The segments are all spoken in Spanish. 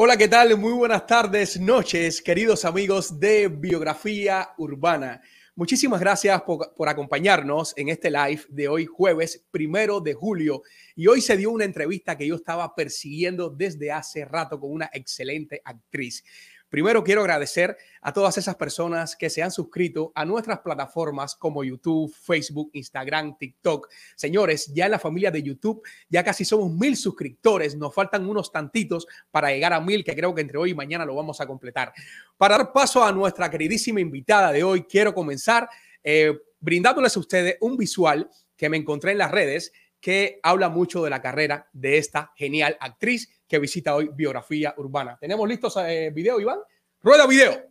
Hola, ¿qué tal? Muy buenas tardes, noches, queridos amigos de Biografía Urbana. Muchísimas gracias por, por, acompañarnos en este live de hoy, jueves primero de julio. Y hoy se dio una entrevista que yo estaba persiguiendo desde hace rato con una excelente actriz. Primero quiero agradecer a todas esas personas que se han suscrito a nuestras plataformas como YouTube, Facebook, Instagram, TikTok. Señores, ya en la familia de YouTube ya casi somos mil suscriptores. Nos faltan unos tantitos para llegar a mil, que creo que entre hoy y mañana lo vamos a completar. Para dar paso a nuestra queridísima invitada de hoy, quiero comenzar eh, brindándoles a ustedes un visual que me encontré en las redes que habla mucho de la carrera de esta genial actriz que visita hoy Biografía Urbana. ¿Tenemos listos eh, video, Iván? Rueda video.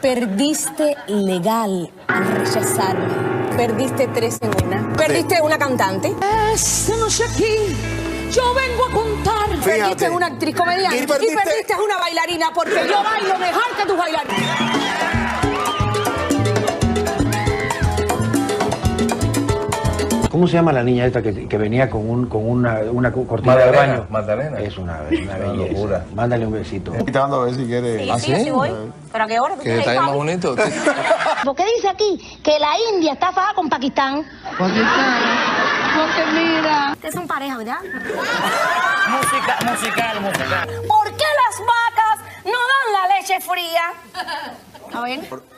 Perdiste legal al rechazarme. Perdiste tres en una. Perdiste una cantante. Esta noche aquí yo vengo a contar. Fíjate. Perdiste una actriz comediante. Y Y perdiste- perdiste una bailarina porque yo bailo mejor que tus bailarinas. ¿Cómo se llama la niña esta que, que venía con, un, con una, una cortina de Magdalena, baño? Magdalena. Es una, una belleza. locura. Mándale un besito. Invitando a ver si quiere. Sí, ¿Ah, sí, sí? sí voy. ¿Pero a qué hora? ¿Tú Que tienes detalle más bonito. Porque dice aquí que la India está faja con Pakistán. Ustedes son pareja, ¿verdad? Música, musical, musical. ¿Por qué las vacas no dan la leche fría? A ver.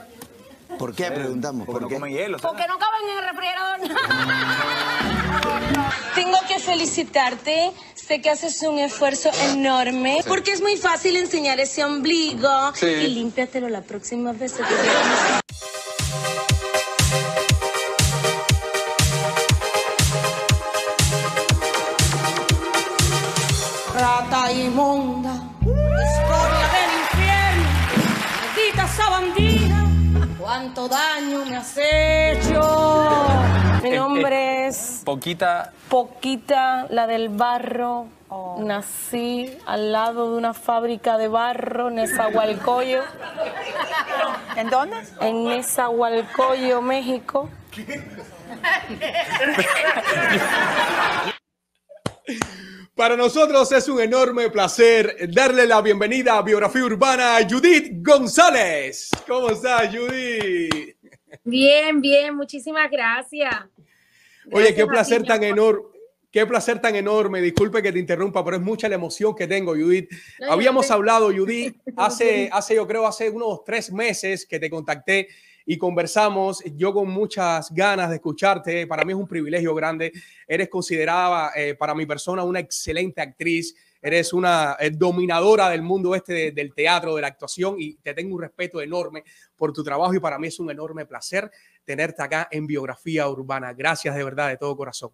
¿Por qué? Preguntamos. ¿Por qué? Porque no caben en el refrigerador. Tengo que felicitarte. Sé que haces un esfuerzo enorme. Porque es muy fácil enseñar ese ombligo. Sí. Y límpiatelo la próxima vez. Rata inmunda, cuánto daño me has hecho. Mi nombre es Poquita. Poquita, la del barro. Nací al lado de una fábrica de barro en Nezahualcóyotl. ¿En dónde? En Nezahualcóyotl, México. Para nosotros es un enorme placer darle la bienvenida a Biografía Urbana a Judith González. ¿Cómo estás, Judith? Bien, bien, muchísimas gracias. Oye, qué placer ti, tan enorme. Qué placer tan enorme. Disculpe que te interrumpa, pero es mucha la emoción que tengo, Judith. No, Habíamos te- hablado, Judith, hace, hace, yo creo, hace unos tres meses que te contacté y conversamos. Yo con muchas ganas de escucharte. Para mí es un privilegio grande. Eres considerada eh, para mi persona una excelente actriz. Eres una eh, dominadora del mundo este de- del teatro, de la actuación y te tengo un respeto enorme por tu trabajo y para mí es un enorme placer tenerte acá en Biografía Urbana. Gracias de verdad, de todo corazón.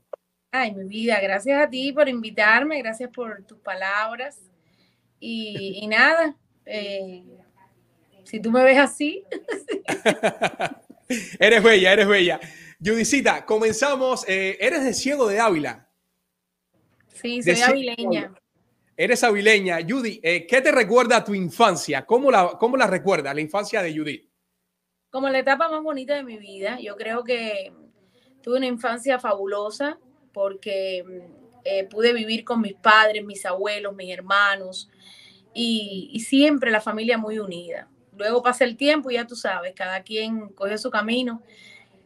Ay, mi vida, gracias a ti por invitarme, gracias por tus palabras. Y, y nada, eh, si tú me ves así, eres bella, eres bella. Judicita, comenzamos. eh, eres de Ciego de Ávila. sí, soy avileña. Eres avileña. Judy, eh, ¿qué te recuerda a tu infancia? ¿Cómo la, cómo la recuerdas, la infancia de Judith? Como la etapa más bonita de mi vida, yo creo que tuve una infancia fabulosa porque mm, eh, pude vivir con mis padres, mis abuelos, mis hermanos y, y siempre la familia muy unida. Luego pasa el tiempo y ya tú sabes, cada quien cogió su camino.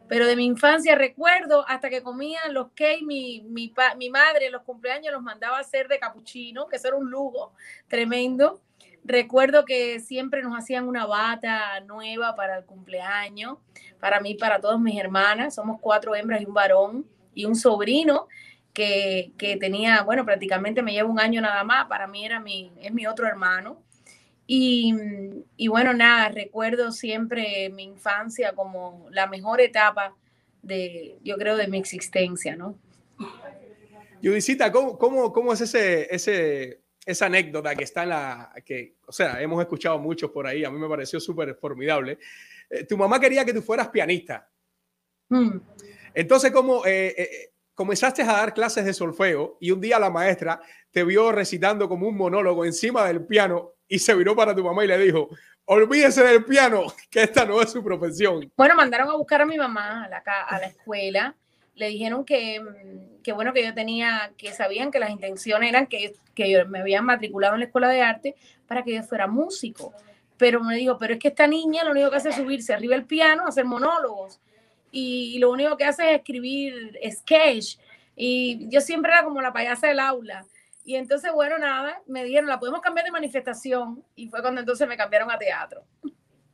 Pero de mi infancia recuerdo hasta que comían los cakes, mi, mi, mi madre los cumpleaños los mandaba a hacer de capuchino, que eso era un lujo tremendo. Recuerdo que siempre nos hacían una bata nueva para el cumpleaños, para mí, para todas mis hermanas. Somos cuatro hembras y un varón y un sobrino que, que tenía, bueno, prácticamente me lleva un año nada más. Para mí era mi, es mi otro hermano. Y, y bueno, nada, recuerdo siempre mi infancia como la mejor etapa de, yo creo, de mi existencia, ¿no? Judicita, ¿cómo, cómo, cómo es ese, ese, esa anécdota que está en la... que, o sea, hemos escuchado muchos por ahí, a mí me pareció súper formidable. Eh, tu mamá quería que tú fueras pianista. Mm. Entonces, ¿cómo eh, eh, comenzaste a dar clases de solfeo y un día la maestra te vio recitando como un monólogo encima del piano y se viró para tu mamá y le dijo, olvídese del piano, que esta no es su profesión. Bueno, mandaron a buscar a mi mamá a la, a la escuela le dijeron que, mm, que, bueno, que yo tenía, que sabían que las intenciones eran que, que yo me habían matriculado en la escuela de arte para que yo fuera músico. Pero me dijo, pero es que esta niña lo único que hace es subirse arriba el piano, hacer monólogos. Y, lo único que hace es escribir sketch. Y yo siempre era como la payasa del aula. Y entonces, bueno, nada, me dijeron, la podemos cambiar de manifestación. Y fue cuando entonces me cambiaron a teatro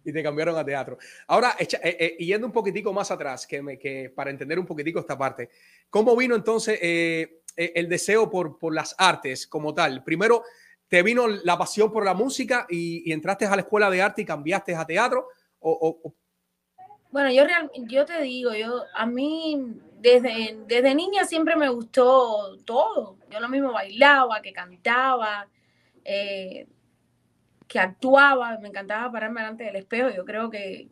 y te cambiaron a teatro. Ahora, eh, eh, yendo un poquitico más atrás, que, me, que para entender un poquitico esta parte, ¿cómo vino entonces eh, el deseo por, por las artes como tal? Primero, ¿te vino la pasión por la música y, entraste a la escuela de arte y cambiaste a teatro? O, Bueno, yo, real, yo te digo, yo a mí desde, desde niña siempre me gustó todo. Yo lo mismo bailaba, que cantaba. Eh, que actuaba, me encantaba pararme delante del espejo. Yo creo que,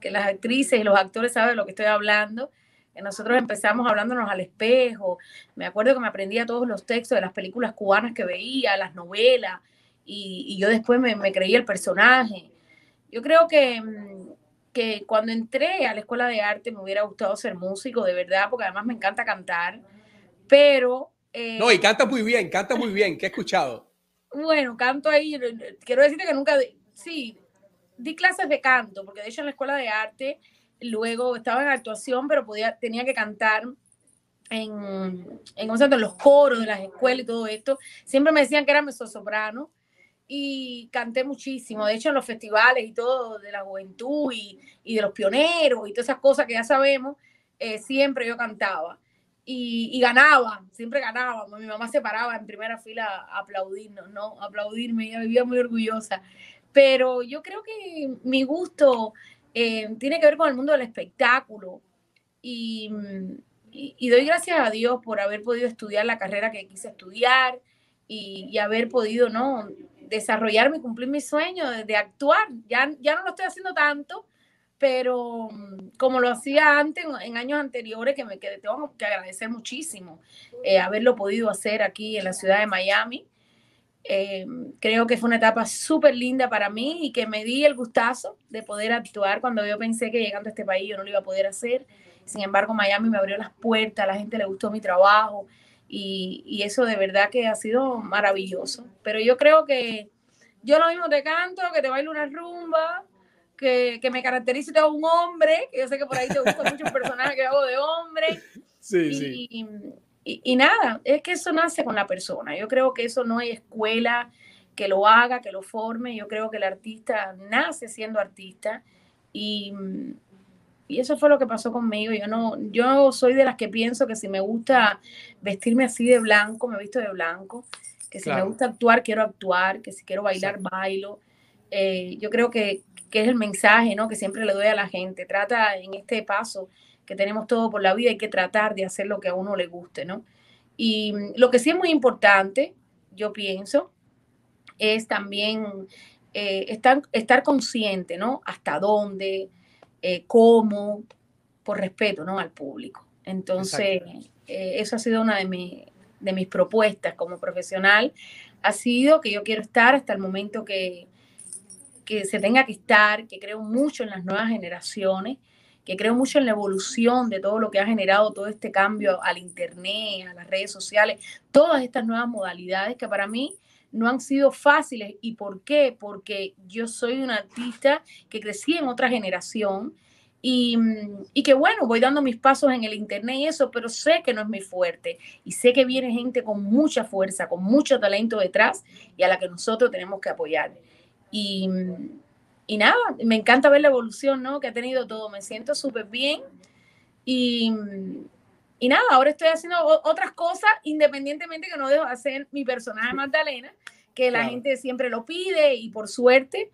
que las actrices y los actores saben de lo que estoy hablando. Nosotros empezamos hablándonos al espejo. Me acuerdo que me aprendía todos los textos de las películas cubanas que veía, las novelas, y, y yo después me, me, creía el personaje. Yo creo que, mm, que cuando entré a la escuela de arte me hubiera gustado ser músico, de verdad, porque además me encanta cantar, pero... Eh, no, y canta muy bien, canta muy bien, que he escuchado. Bueno, canto ahí, quiero decirte que nunca, sí, di clases de canto, porque de hecho en la escuela de arte luego estaba en actuación, pero podía, tenía que cantar en, en, en los coros de las escuelas y todo esto. Siempre me decían que era soprano y canté muchísimo. De hecho, en los festivales y todo de la juventud y, y de los pioneros y todas esas cosas que ya sabemos, eh, siempre yo cantaba y, ganaba, siempre ganaba. Mi mamá se paraba en primera fila a aplaudirnos, ¿no? aplaudirme, ella vivía muy orgullosa. Pero yo creo que mi gusto eh, tiene que ver con el mundo del espectáculo y, y, doy gracias a Dios por haber podido estudiar la carrera que quise estudiar y, y haber podido, ¿no? Desarrollarme y cumplir mi sueño de, actuar. Ya, ya no lo estoy haciendo tanto, pero mm, como lo hacía antes, en años anteriores, que me quedé, tengo que agradecer muchísimo eh, haberlo podido hacer aquí en la ciudad de Miami. Eh, creo que fue una etapa súper linda para mí y que me di el gustazo de poder actuar cuando yo pensé que llegando a este país yo no lo iba a poder hacer. Sin embargo, Miami me abrió las puertas, la gente le gustó mi trabajo y, y eso de verdad que ha sido maravilloso. Pero yo creo que yo lo mismo te canto, que te bailo una rumba, que, que me caracterice todo un hombre, que yo sé que por ahí te gusta mucho un personaje que hago de hombre. Sí, y, sí. Y, y, nada, es que eso nace con la persona. Yo creo que eso no hay escuela que lo haga, que lo forme. Yo creo que el artista nace siendo artista y, y eso fue lo que pasó conmigo. Yo no, yo soy de las que pienso que si me gusta vestirme así de blanco, me visto de blanco. Que si me gusta actuar, quiero actuar. Que si quiero bailar, bailo. Eh, yo creo que, que es el mensaje ¿no? que siempre le doy a la gente. Trata en este paso que tenemos todo por la vida, hay que tratar de hacer lo que a uno le guste, ¿no? Y mm, lo que sí es muy importante, yo pienso, es también eh, estar, estar consciente, ¿no? Hasta dónde, eh, cómo, por respeto, ¿no? Al público. Entonces, eh, eso ha sido una de, de mis propuestas como profesional, ha sido que yo quiero estar hasta el momento que, que se tenga que estar, que creo mucho en las nuevas generaciones, que creo mucho en la evolución de todo lo que ha generado todo este cambio al Internet, a las redes sociales, todas estas nuevas modalidades que para mí no han sido fáciles. ¿Y por qué? Porque yo soy una artista que crecí en otra generación y, y, que bueno, voy dando mis pasos en el Internet y eso, pero sé que no es mi fuerte y sé que viene gente con mucha fuerza, con mucho talento detrás y a la que nosotros tenemos que apoyar. Y, y nada, me encanta ver la evolución ¿no? que ha tenido todo. Me siento súper bien. Y, y, nada, ahora estoy haciendo otras cosas independientemente que no dejo de hacer mi personaje Magdalena, que la gente siempre lo pide y por suerte,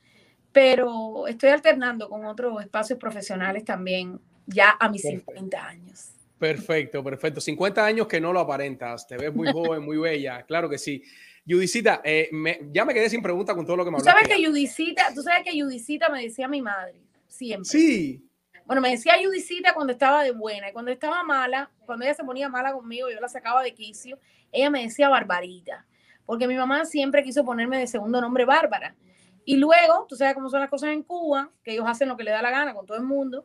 pero estoy alternando con otros espacios profesionales también ya a mis 50 años. Perfecto, perfecto. 50 años que no lo aparentas, te ves muy joven, muy bella, claro que sí. Judicita, eh, ya me quedé sin pregunta con todo lo que me hablaste. ¿Tú sabes que Judicita, tú sabes que Judicita me decía mi madre, siempre. Sí. Bueno, me decía Judicita cuando estaba de buena y cuando estaba mala, cuando ella se ponía mala conmigo, yo la sacaba de quicio, ella me decía Barbarita, porque mi mamá siempre quiso ponerme de segundo nombre Bárbara. Y luego, tú sabes cómo son las cosas en Cuba, que ellos hacen lo que le da la gana con todo el mundo,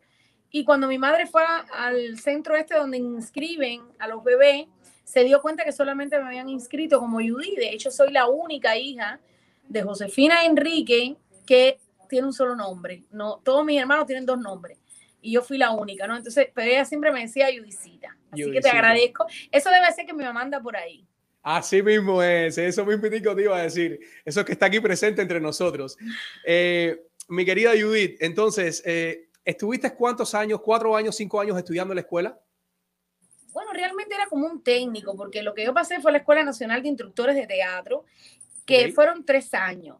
Y cuando mi madre fue al centro este donde inscriben a los bebés, se dio cuenta que solamente me habían inscrito como Judy. De hecho, soy la única hija de Josefina Enrique que tiene un solo nombre. No, todos mis hermanos tienen dos nombres. Y yo fui la única, ¿no? Entonces, pero ella siempre me decía Judicita. Así que te agradezco. Eso debe ser que mi mamá anda por ahí. Así mismo es, eso mismo te iba a decir, eso que está aquí presente entre nosotros. Eh, mi querida Judith, entonces, eh, ¿estuviste cuántos años, cuatro años, cinco años estudiando en la escuela? Bueno, realmente era como un técnico, porque lo que yo pasé fue la Escuela Nacional de Instructores de Teatro, que fueron tres años.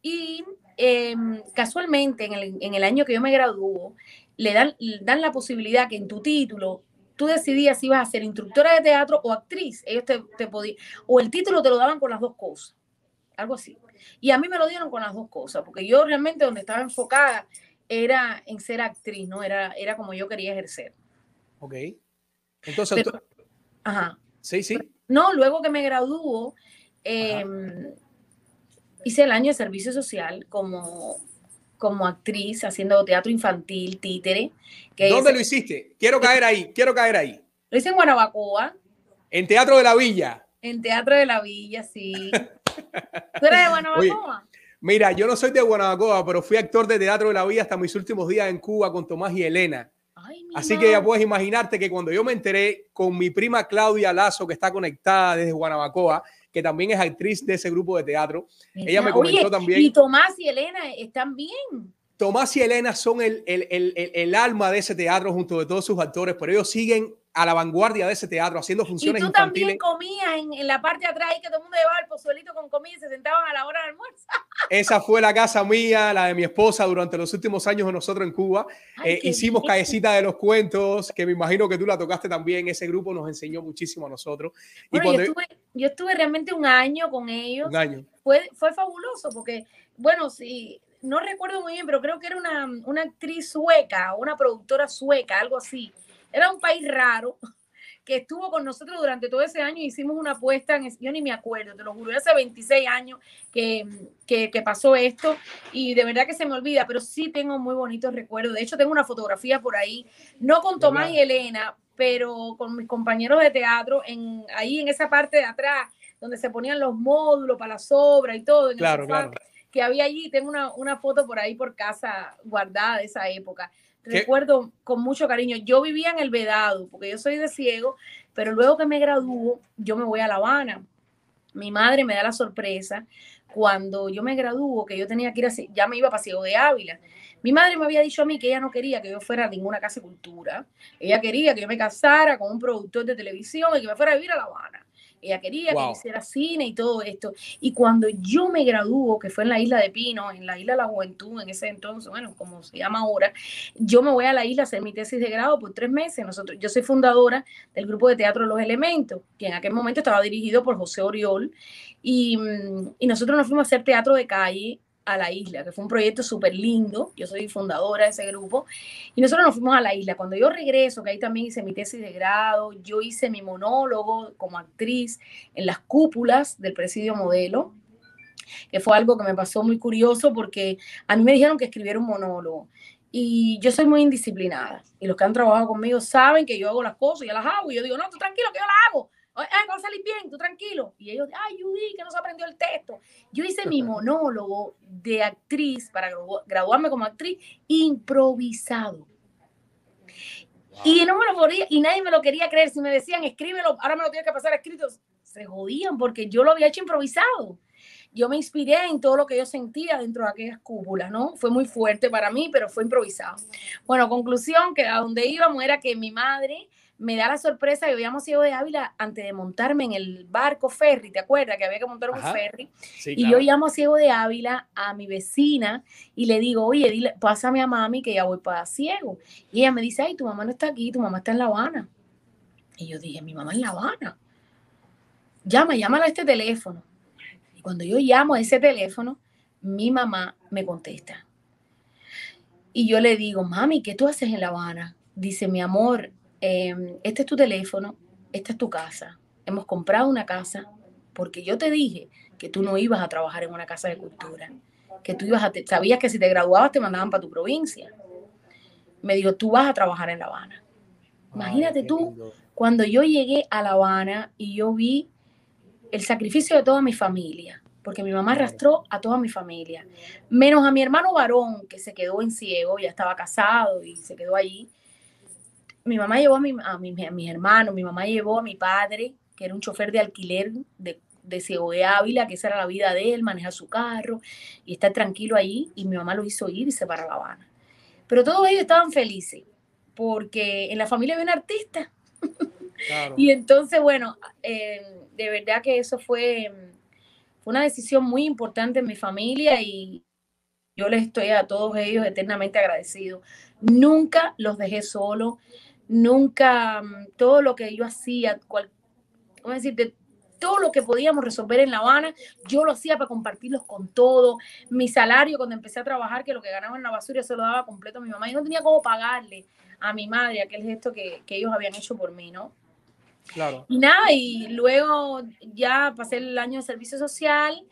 Y em, casualmente, en el, en el, año que yo me graduó, le dan, dan la posibilidad que en tu título tú decidías si ibas a ser instructora de teatro o actriz. Ellos te, te podían, o el título te lo daban con las dos cosas, algo así. Y a mí me lo dieron con las dos cosas, porque yo realmente donde estaba enfocada era en ser actriz, ¿no? Era, era como yo quería ejercer. Ok. Entonces, ajá. Sí, sí. No, luego que me graduó, em, hice el año de servicio social como, como actriz haciendo teatro infantil, títere. ¿Dónde lo hiciste? Quiero caer ahí, quiero caer ahí. Lo hice en Guanabacoa. En Teatro de la Villa. En Teatro de la Villa, sí. ¿Tú eres de Guanabacoa? mira, yo no soy de Guanabacoa, pero fui actor de Teatro de la Villa hasta mis últimos días en Cuba con Tomás y Elena. Así que ya puedes imaginarte que cuando yo me enteré con mi prima Claudia Lazo, que está conectada desde Guanabacoa, que también es actriz de ese grupo de teatro, ella me comentó también. Y Tomás y Elena están bien. Tomás y Elena son el, el, el, el, alma de ese teatro junto de todos sus actores, pero ellos siguen a la vanguardia de ese teatro, haciendo funciones y tú infantiles. también comías en, la parte de atrás y que todo el mundo llevaba el pozuelito con comida y se sentaban a la hora del almuerzo. Esa fue la casa mía, la de mi esposa durante los últimos años de nosotros en Cuba. Eh, hicimos callecita de los cuentos, que me imagino que tú la tocaste también. Ese grupo nos enseñó muchísimo a nosotros. y cuando... yo, estuve, yo, estuve, realmente un año con ellos. Un año. Fue, fue fabuloso porque, bueno, sí, no recuerdo muy bien, pero creo que era una, una actriz sueca, una productora sueca, algo así. Era un país raro que estuvo con nosotros durante todo ese año. Hicimos una apuesta, en, yo ni me acuerdo, te lo juro, hace 26 años que, que, que, pasó esto y de verdad que se me olvida, pero sí tengo muy bonitos recuerdos. De hecho, tengo una fotografía por ahí, no con Tomás y Elena, pero con mis compañeros de teatro, en, ahí en esa parte de atrás, donde se ponían los módulos para las obras y todo. claro, claro. Que había allí, tengo una, una foto por ahí por casa guardada de esa época recuerdo con mucho cariño. Yo vivía en el Vedado, porque yo soy de ciego, pero luego que me graduó, yo me voy a La Habana. Mi madre me da la sorpresa cuando yo me graduó, que yo tenía que ir a, ya me iba para Ciego de Ávila. Mi madre me había dicho a mí que ella no quería que yo fuera a ninguna casa de cultura. Ella quería que yo me casara con un productor de televisión y que me fuera a vivir a La Habana. Ella quería que hiciera cine y todo esto. Y cuando yo me graduó, que fue en la isla de Pino, en la isla de la Juventud, en ese entonces, bueno, como se llama ahora, yo me voy a la isla a hacer mi tesis de grado por tres meses. Nosotros, yo soy fundadora del grupo de teatro Los Elementos, que en aquel momento estaba dirigido por José Oriol. Y, mm, y nosotros nos fuimos a hacer teatro de calle a la isla, que fue un proyecto súper lindo. Yo soy fundadora de ese grupo. Y nosotros nos fuimos a la isla. Cuando yo regreso, que ahí también hice mi tesis de grado, yo hice mi monólogo como actriz en las cúpulas del presidio modelo, que fue algo que me pasó muy curioso porque a mí me dijeron que escribiera un monólogo. Y yo soy muy indisciplinada. Y los que han trabajado conmigo saben que yo hago las cosas, y ya las hago. Y yo digo, no, tranquilo, que yo las hago ay, va a salir bien, tú tranquilo. Y ellos, ay, Judy, que no se aprendió el texto. Yo hice mi monólogo de actriz para graduarme como actriz improvisado. Y no me lo podía, y nadie me lo quería creer. Si me decían, escríbelo, ahora me lo tienes que pasar escrito, se jodían porque yo lo había hecho improvisado. Yo me inspiré en todo lo que yo sentía dentro de aquellas cúpulas, ¿no? Fue muy fuerte para mí, pero fue improvisado. Bueno, conclusión, que a donde íbamos era que mi madre me da la sorpresa que habíamos ido de Ávila antes de montarme en el barco ferry, ¿te acuerdas? Que había que montar un ferry. y yo llamo a Ciego de Ávila a mi vecina y le digo, oye, dile, pásame a mami que ya voy para Ciego. Y ella me dice, ay, tu mamá no está aquí, tu mamá está en La Habana. Y yo dije, mi mamá en La Habana. Llama, llámala a este teléfono. Y cuando yo llamo a ese teléfono, mi mamá me contesta. Y yo le digo, mami, ¿qué tú haces en La Habana? Dice, mi amor, Em, este es tu teléfono, esta es tu casa. Hemos comprado una casa porque yo te dije que tú no ibas a trabajar en una casa de cultura, que tú ibas a, sabías que si te graduabas te mandaban para tu provincia. me dijo, tú vas a trabajar en La Habana. Imagínate tú, cuando yo llegué a La Habana y yo vi el sacrificio de toda mi familia, porque mi mamá arrastró a toda mi familia, menos a mi hermano varón, que se quedó en ciego, ya estaba casado y se quedó allí. Mi mamá llevó a, mi, a, mis hermanos, mi mamá llevó a mi padre, que era un chofer de alquiler de, de Ciego de Ávila, que esa era la vida de él, manejar su carro y estar tranquilo allí, y mi mamá lo hizo irse para La Habana. Pero todos ellos estaban felices, porque en la familia había un artista. y entonces, bueno, eh, de verdad que eso fue, fue una decisión muy importante en mi familia y yo les estoy a todos ellos eternamente agradecido. Nunca los dejé solos, nunca mm, todo lo que yo hacía, cual, a decir, todo lo que podíamos resolver en La Habana, yo lo hacía para compartirlos con todos. Mi salario cuando empecé a trabajar, que lo que ganaba en la basura se lo daba completo a mi mamá y no tenía cómo pagarle a mi madre aquel gesto que, que ellos habían hecho por mí, ¿no? Claro. Y nada, y luego ya pasé el año de servicio social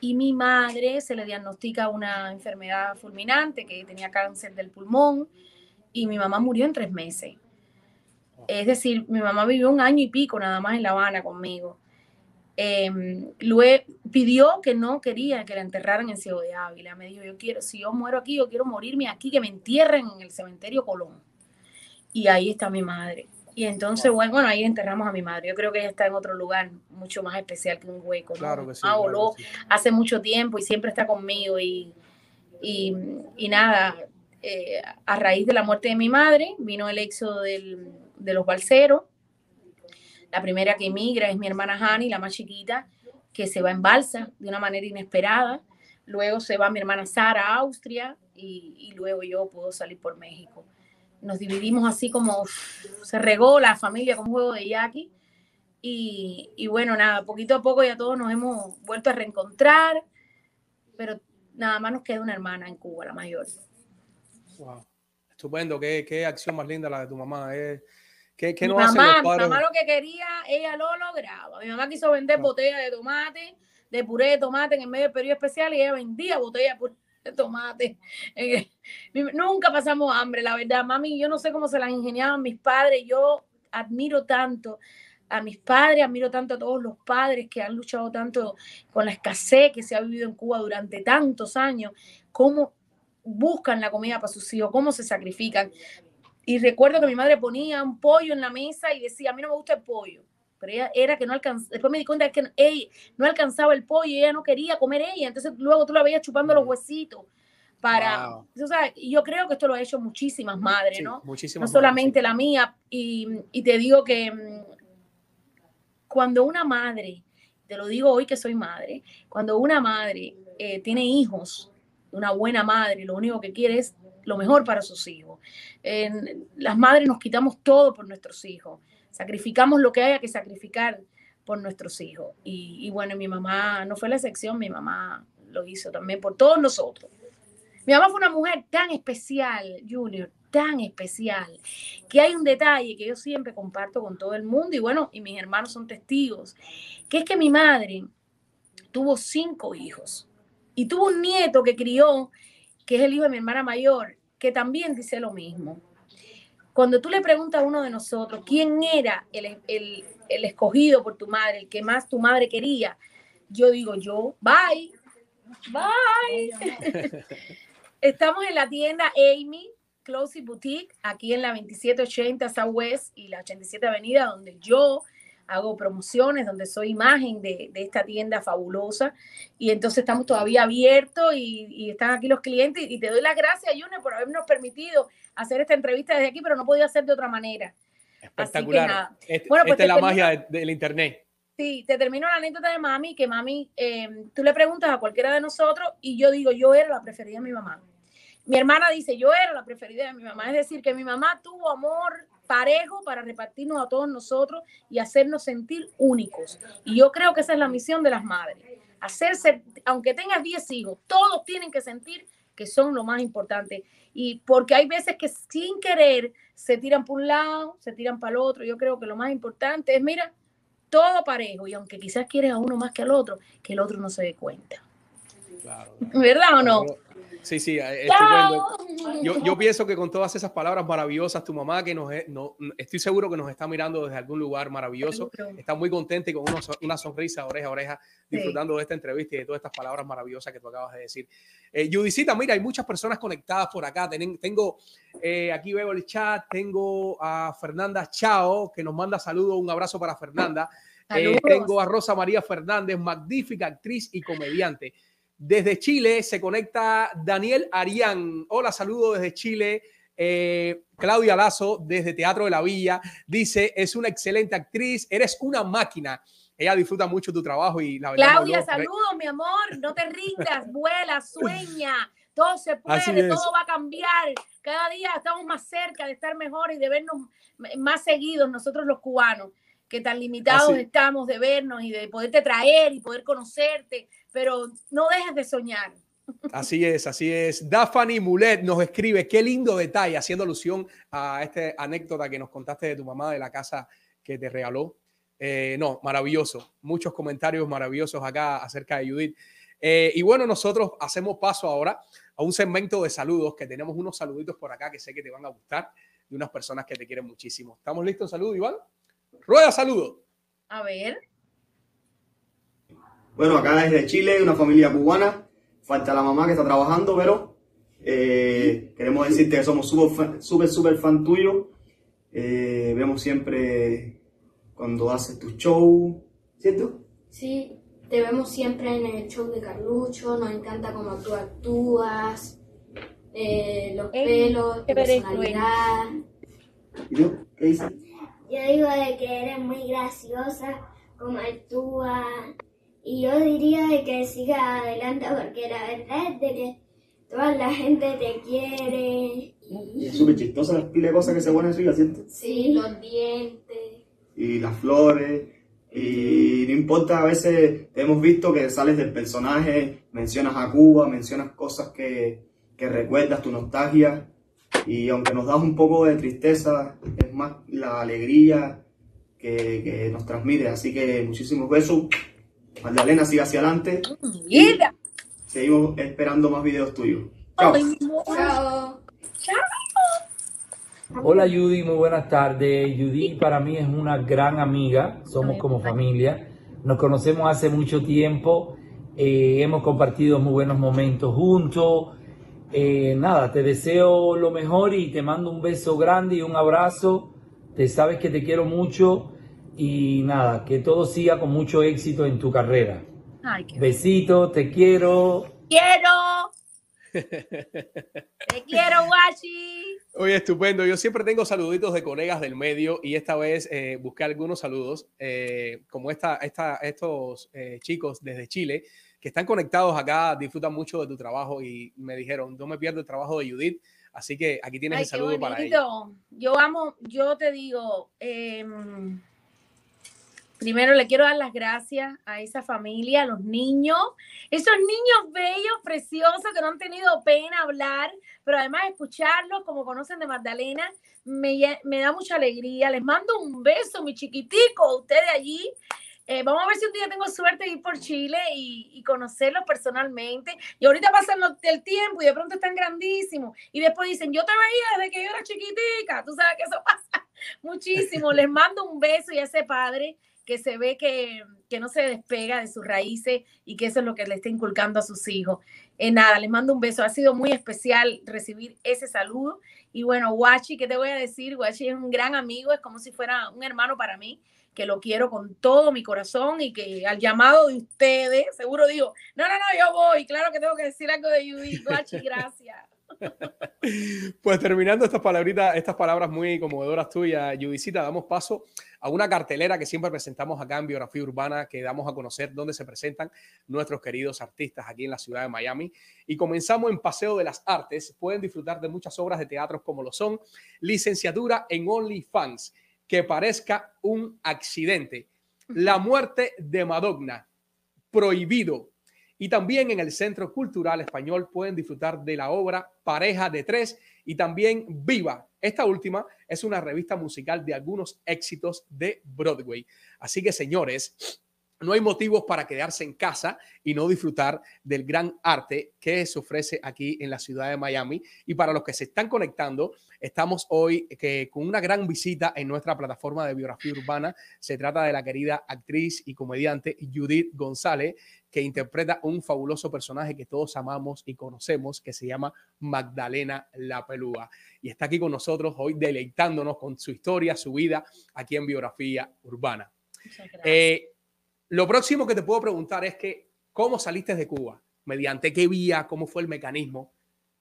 y mi madre se le diagnostica una enfermedad fulminante, que tenía cáncer del pulmón, y mi mamá murió en tres meses. Es decir, mi mamá vivió un año y pico nada más en La Habana conmigo eh, luego pidió que no quería que la enterraran en Ciego de Ávila. Me dijo, yo quiero, si yo muero aquí, yo quiero morirme aquí, que me entierren en el cementerio Colón. Y ahí está mi madre. Y entonces, bueno, ahí enterramos a mi madre. Yo creo que ella está en otro lugar mucho más especial que un hueco. Claro que sí, ah, voló hace mucho tiempo y siempre está conmigo. Y, y, y nada, eh, a raíz de la muerte de mi madre, vino el éxodo del, de los balseros la primera que emigra es mi hermana Hani, la más chiquita, que se va en balsa de una manera inesperada. Luego se va mi hermana Sara a Austria y, luego yo puedo salir por México. Nos dividimos así como se regó la familia como un juego de yaqui. Y, y, bueno, nada, poquito a poco ya todos nos hemos vuelto a reencontrar, pero nada más nos queda una hermana en Cuba, la mayor. Wow, estupendo, qué, qué acción más linda la de tu mamá. Eh ¿Qué, no mamá, mi mamá lo que quería, ella lo lograba. Mi mamá quiso vender botellas de tomate, de puré de tomate en el medio del periodo especial y ella vendía botellas de tomate. Nunca pasamos hambre, la verdad. Mami, yo no sé cómo se las ingeniaban mis padres. Yo admiro tanto a mis padres, admiro tanto a todos los padres que han luchado tanto con la escasez que se ha vivido en Cuba durante tantos años, cómo buscan la comida para sus hijos, cómo se sacrifican. Y recuerdo que mi madre ponía un pollo en la mesa y decía, a mí no me gusta el pollo. Pero ella era que no alcanzaba, después me di cuenta que ella no alcanzaba el pollo y ella no quería comer ella. Entonces luego tú la veías chupando los huesitos para, o sea, yo creo que esto lo ha hecho muchísimas madres, ¿no? Muchísimas no solamente la mía. Y, y, te digo que mm, cuando una madre, te lo digo hoy que soy madre, cuando una madre eh, tiene hijos, una buena madre, lo único que quiere es lo mejor para sus hijos. las madres nos quitamos todo por nuestros hijos, sacrificamos lo que haya que sacrificar por nuestros hijos. Y, bueno, mi mamá no fue la excepción, mi mamá lo hizo también por todos nosotros. Mi mamá fue una mujer tan especial, Junior, tan especial, que hay un detalle que yo siempre comparto con todo el mundo y bueno, y mis hermanos son testigos, que es que mi madre tuvo cinco hijos y tuvo un nieto que crió que es el hijo de mi hermana mayor, que también dice lo mismo. Cuando tú le preguntas a uno de nosotros quién era el, el, el escogido por tu madre, el que más tu madre quería, yo digo yo, bye, bye. Estamos en la tienda Amy Closey Boutique, aquí en la 2780 Southwest y la 87 Avenida, donde yo hago promociones, donde soy imagen de, esta tienda fabulosa. Y entonces estamos todavía abiertos y, están aquí los clientes. Y te doy las gracias, Junior, por habernos permitido hacer esta entrevista desde aquí, pero no podía ser de otra manera. Espectacular. Este, bueno, pues esta es la magia del Internet. Sí, te termino la anécdota de mami, que mami, eh, tú le preguntas a cualquiera de nosotros y yo digo, yo era la preferida de mi mamá. Mi hermana dice, yo era la preferida de mi mamá. Es decir, que mi mamá tuvo amor parejo para repartirnos a todos nosotros y hacernos sentir únicos. Y yo creo que esa es la misión de las madres. Hacerse, aunque tengas 10 hijos, todos tienen que sentir que son lo más importante. Y porque hay veces que sin querer se tiran por un lado, se tiran para el otro. Yo creo que lo más importante es, mira, todo parejo. Y aunque quizás quieres a uno más que al otro, que el otro no se dé cuenta. ¿Verdad o no? Sí, sí, eh, estupendo. Yo, yo, pienso que con todas esas palabras maravillosas, tu mamá que nos no, estoy seguro que nos está mirando desde algún lugar maravilloso, está muy contenta y con una, una sonrisa oreja a oreja disfrutando de esta entrevista y de todas estas palabras maravillosas que tú acabas de decir. Eh, Judicita, mira, hay muchas personas conectadas por acá. tengo, eh, aquí veo el chat, tengo a Fernanda Chao que nos manda saludos, un abrazo para Fernanda. Eh, tengo a Rosa María Fernández, magnífica actriz y comediante. Desde Chile se conecta Daniel Arián. Hola, saludo desde Chile. Eh, Claudia Lazo, desde Teatro de la Villa, dice, es una excelente actriz, eres una máquina. Ella disfruta mucho tu trabajo y la verdad. Claudia, saludos, mi amor, no te rindas, vuela, sueña, todo se puede, todo va a cambiar. Cada día estamos más cerca de estar mejor y de vernos más seguidos nosotros los cubanos que tan limitados estamos de vernos y de poderte traer y poder conocerte, pero no dejes de soñar. Así es, así es. Daphne Mulet nos escribe, qué lindo detalle, haciendo alusión a esta anécdota que nos contaste de tu mamá de la casa que te regaló. Eh, no, maravilloso. Muchos comentarios maravillosos acá acerca de Judith. Eh, y bueno, nosotros hacemos paso ahora a un segmento de saludos, que tenemos unos saluditos por acá que sé que te van a gustar, de unas personas que te quieren muchísimo. ¿Estamos listos? Saludos, Iván. Rueda, saludos. A ver. Bueno, acá desde Chile, una familia cubana. Falta la mamá que está trabajando, pero eh, queremos decirte que somos súper, súper, súper fan tuyo. Eh, vemos siempre cuando haces tu show, ¿cierto? Sí, te vemos siempre en el show de Carlucho, nos encanta cómo tú actúas, eh, los pelos, tu personalidad. ¿Y tú? ¿Qué dices? Yo digo de que eres muy graciosa, como actúa. Y yo diría de que siga adelante porque la verdad es de que toda la gente te quiere. Y es súper chistosa las pila de cosas que se ponen en ¿cierto? Sí, los dientes. Y las flores. Y no importa, a veces hemos visto que sales del personaje, mencionas a Cuba, mencionas cosas que, que recuerdas, tu nostalgia. Y aunque nos das un poco de tristeza, es más la alegría que, que nos transmite. Así que muchísimos besos. Magdalena, sigue hacia adelante. Seguimos esperando más videos tuyos. Chao. Hola Judy, muy buenas tardes. Judy para mí es una gran amiga, somos como familia. Nos conocemos hace mucho tiempo, eh, hemos compartido muy buenos momentos juntos. Eh, nada, te deseo lo mejor y te mando un beso grande y un abrazo. Te sabes que te quiero mucho y nada, que todo siga con mucho éxito en tu carrera. Besito, te quiero. Quiero. te quiero, Washi. Oye, estupendo. Yo siempre tengo saluditos de colegas del medio y esta vez eh, busqué algunos saludos, eh, como esta, esta, estos chicos desde Chile que están conectados acá, disfrutan mucho de tu trabajo y me dijeron, no me pierdo el trabajo de Judith, así que aquí tienes el saludo para ellos. Yo amo, yo te digo, em, primero le quiero dar las gracias a esa familia, a los niños, esos niños bellos, preciosos, que no han tenido pena hablar, pero además escucharlos como conocen de Magdalena, me, me da mucha alegría. Les mando un beso, mi chiquitico, ustedes allí. Eh, vamos a ver si un día tengo suerte de ir por Chile y, y conocerlos personalmente. Y ahorita pasan el tiempo y de pronto están grandísimos. Y después dicen, yo te veía desde que yo era chiquitica. Tú sabes que eso pasa muchísimo. Les mando un beso y a ese padre que se ve que, que, no se despega de sus raíces y que eso es lo que le está inculcando a sus hijos. Eh, nada, les mando un beso. Ha sido muy especial recibir ese saludo. Y bueno, Guachi, ¿qué te voy a decir? Guachi es un gran amigo, es como si fuera un hermano para mí que lo quiero con todo mi corazón y que al llamado de ustedes, seguro digo, no, no, no, yo voy, claro que tengo que decir algo de Judith, Guachi, gracias. Pues terminando estas palabritas, estas palabras muy conmovedoras tuyas, Judicita, damos paso a una cartelera que siempre presentamos acá en Biografía Urbana, que damos a conocer dónde se presentan nuestros queridos artistas aquí en la ciudad de Miami. Y comenzamos en Paseo de las Artes. Pueden disfrutar de muchas obras de teatro como lo son Licenciatura en OnlyFans, que parezca un accidente. La muerte de Madonna, prohibido. Y también en el Centro Cultural Español pueden disfrutar de la obra Pareja de Tres y también Viva. Esta última es una revista musical de algunos éxitos de Broadway. Así que, señores, no hay motivos para quedarse en casa y no disfrutar del gran arte que se ofrece aquí en la ciudad de Miami. Y para los que se están conectando, estamos hoy que, con una gran visita en nuestra plataforma de biografía urbana. Se trata de la querida actriz y comediante Judith González, que interpreta un fabuloso personaje que todos amamos y conocemos, que se llama Magdalena La Pelúa. Y está aquí con nosotros hoy deleitándonos con su historia, su vida, aquí en Biografía Urbana. Eh, lo próximo que te puedo preguntar es que, ¿cómo saliste de Cuba? ¿Mediante qué vía? ¿Cómo fue el mecanismo?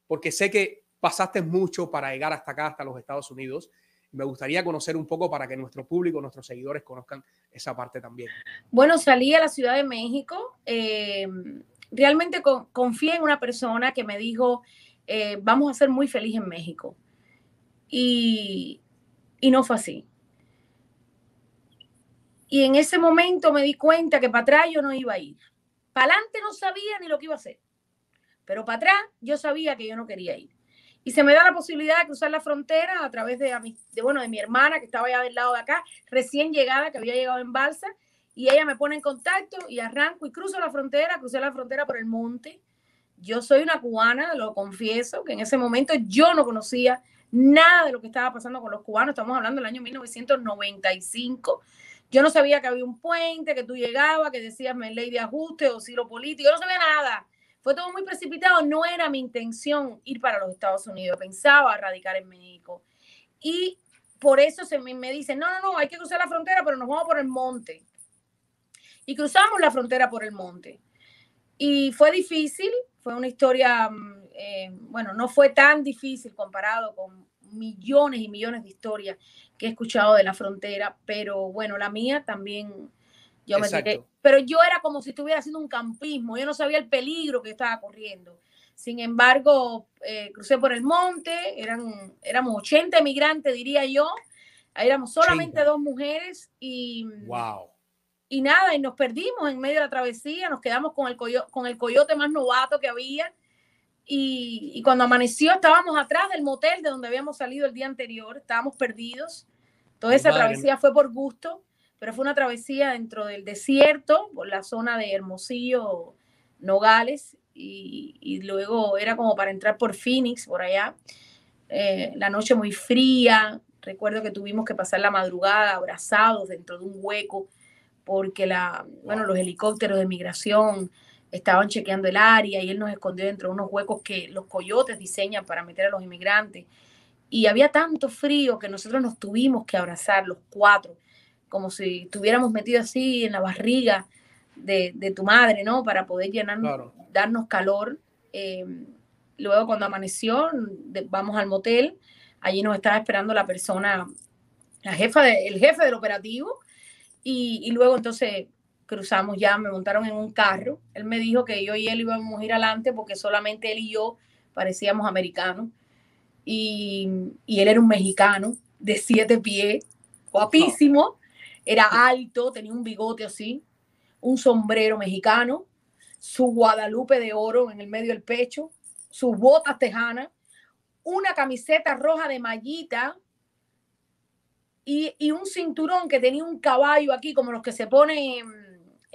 Porque sé que pasaste mucho para llegar hasta acá, hasta los Estados Unidos. Me gustaría conocer un poco para que nuestro público, nuestros seguidores conozcan esa parte también. Bueno, salí a la Ciudad de México. Eh, realmente confié en una persona que me dijo, eh, vamos a ser muy feliz en México. Y no fue así. Y en ese momento me di cuenta que para atrás yo no iba a ir. Para adelante no sabía ni lo que iba a hacer. Pero para atrás yo sabía que yo no quería ir. Y se me da la posibilidad de cruzar la frontera a través de, bueno, de mi hermana que estaba allá del lado de acá, recién llegada, que había llegado en balsa. Y ella me pone en contacto y arranco y cruzo la frontera, crucé la frontera por el monte. Yo soy una cubana, lo confieso, que en ese momento yo no conocía nada de lo que estaba pasando con los cubanos. Estamos hablando del año 1995. Yo no sabía que había un puente, que tú llegabas, que decías ley de ajuste o silo político. Yo no sabía nada. Fue todo muy precipitado. No era mi intención ir para los Estados Unidos. Pensaba radicar en México. Y por eso se me, me dicen, no, no, no, hay que cruzar la frontera, pero nos vamos por el monte. Y cruzamos la frontera por el monte. Y fue difícil, fue una historia, mm, eh, bueno, no fue tan difícil comparado con millones y millones de historias que he escuchado de la frontera, pero bueno, la mía también, yo me tiré, pero yo era como si estuviera haciendo un campismo, yo no sabía el peligro que estaba corriendo. Sin embargo, eh, crucé por el monte, eran, éramos 80 emigrantes, diría yo, éramos solamente dos mujeres y... Wow. Y nada, y nos perdimos en medio de la travesía, nos quedamos con el, con el coyote más novato que había y, cuando amaneció estábamos atrás del motel de donde habíamos salido el día anterior, estábamos perdidos. Toda esa travesía fue por gusto, pero fue una travesía dentro del desierto, por la zona de Hermosillo, Nogales, y, luego era como para entrar por Phoenix, por allá. Eh, la noche muy fría, recuerdo que tuvimos que pasar la madrugada abrazados dentro de un hueco, porque la, bueno, los helicópteros de migración estaban chequeando el área y él nos escondió dentro de unos huecos que los coyotes diseñan para meter a los inmigrantes. Y había tanto frío que nosotros nos tuvimos que abrazar los cuatro, como si estuviéramos metidos así en la barriga de, tu madre, ¿no? Para poder llenarnos, darnos calor. Em, luego cuando amaneció, vamos al motel, allí nos estaba esperando la persona, la jefa de, el jefe del operativo, y, y luego entonces cruzamos ya, me montaron en un carro. Él me dijo que yo y él íbamos a ir adelante porque solamente él y yo parecíamos americanos. Y, él era un mexicano de siete pies, guapísimo, era alto, tenía un bigote así, un sombrero mexicano, su guadalupe de oro en el medio del pecho, sus botas tejanas, una camiseta roja de mallita y, y, un cinturón que tenía un caballo aquí, como los que se ponen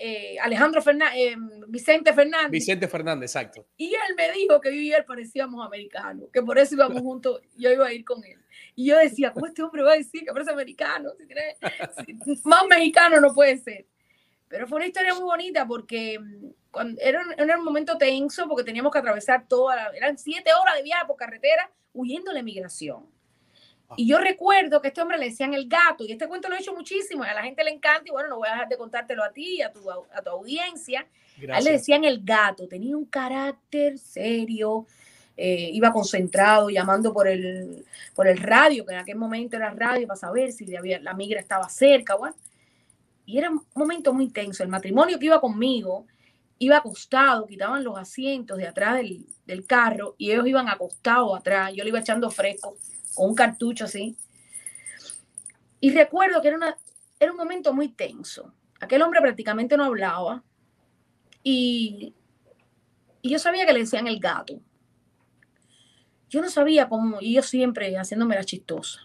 eh, Alejandro Fernández, eh, Vicente Fernández. Vicente Fernández, exacto. Y él me dijo que yo y él parecíamos americanos, que por eso íbamos juntos, yo iba a ir con él. Y yo decía, ¿cómo este hombre va a decir que parece americano? más mexicano no puede ser. Pero fue una historia muy bonita porque mm, cuando, era, un, era un momento tenso porque teníamos que atravesar toda, eran siete horas de viaje por carretera huyendo de la migración y yo recuerdo que este hombre le decían el gato, y este cuento lo he hecho muchísimo, y a la gente le encanta, y bueno, no voy a dejar de contártelo a ti, a tu, a tu audiencia. A él le decían el gato, tenía un carácter serio, eh, iba concentrado, llamando por el, por el radio, que en aquel momento era radio, para saber si la migra estaba cerca, bueno. Y era un momento muy tenso. El matrimonio que iba conmigo iba acostado, quitaban los asientos de atrás del, del carro y ellos iban acostados atrás, yo le iba echando fresco con un cartucho así. Y recuerdo que era, una, era un momento muy tenso. Aquel hombre prácticamente no hablaba y, y yo sabía que le decían el gato. Yo no sabía cómo, y yo siempre haciéndome la chistosa.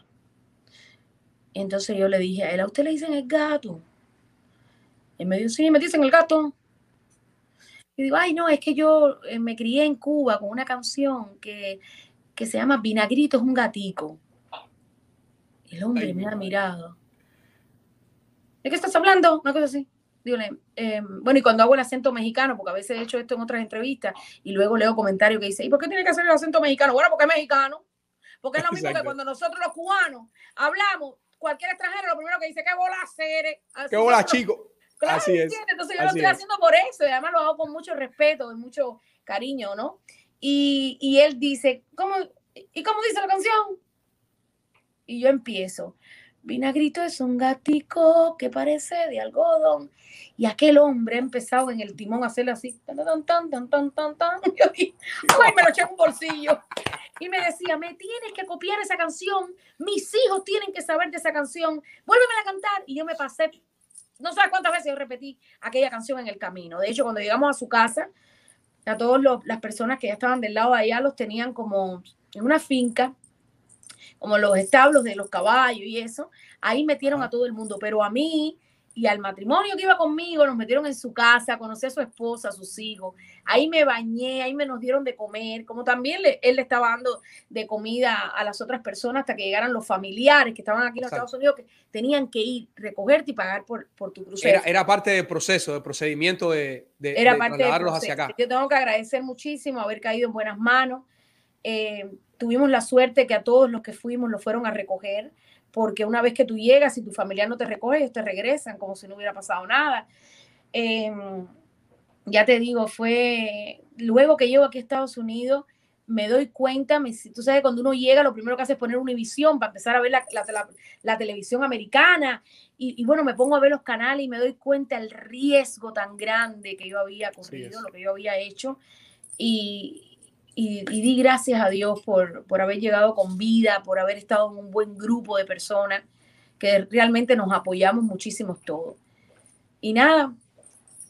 Entonces yo le dije a él, ¿a usted le dicen el gato? Y me dijo, sí, me dicen el gato. Y digo, ay, no, es que yo eh, me crié en Cuba con una canción que, que se llama Vinagrito es un gatico. El hombre me ha mirado. ¿De qué estás hablando? Una cosa así. Dígale, em, bueno, y cuando hago el acento mexicano, porque a veces he hecho esto en otras entrevistas, y luego leo comentarios que dicen, ¿y por qué tiene que hacer el acento mexicano? Bueno, porque es mexicano. Porque es lo mismo que cuando nosotros los cubanos hablamos, cualquier extranjero lo primero que dice, ¿qué bola hacer? ¿Qué bola, chico? Claro, Así es. Entonces yo lo estoy haciendo por eso, y además lo hago con mucho respeto y mucho cariño, ¿no? Y, y él dice, ¿cómo? ¿Y cómo dice la canción? Y yo empiezo. Vinagrito es un gatico que parece de algodón. Y aquel hombre ha empezado en el timón a hacerle así. Tan, tan, tan, tan, tan, tan, tan. Y ay, me lo eché en un bolsillo. Y me decía, me tienes que copiar esa canción. Mis hijos tienen que saber de esa canción. Vuélveme a cantar. Y yo me pasé, no sé cuántas veces yo repetí aquella canción en el camino. De hecho, cuando llegamos a su casa, a todas las personas que ya estaban del lado de allá los tenían como en una finca como los establos de los caballos y eso, ahí metieron a todo el mundo, pero a mí y al matrimonio que iba conmigo, nos metieron en su casa, conocí a su esposa, a sus hijos, ahí me bañé, ahí me nos dieron de comer, como también él le estaba dando de comida a las otras personas hasta que llegaran los familiares que estaban aquí en los Estados Unidos, que tenían que ir, recogerte y pagar por, por tu crucero. Era, parte del proceso, del procedimiento de, de, era hacia acá. Yo tengo que agradecer muchísimo haber caído en buenas manos. Eh, tuvimos la suerte que a todos los que fuimos lo fueron a recoger, porque una vez que tú llegas y tu familia no te recoge, ellos te regresan como si no hubiera pasado nada. Em, ya te digo, fue luego que llego aquí a Estados Unidos, me doy cuenta, me, tú sabes, cuando uno llega, lo primero que hace es poner una visión para empezar a ver la, la, televisión americana. Y, y, bueno, me pongo a ver los canales y me doy cuenta el riesgo tan grande que yo había corrido, lo que yo había hecho. Y, y, di gracias a Dios por, por haber llegado con vida, por haber estado en un buen grupo de personas que realmente nos apoyamos muchísimo todos. Y nada,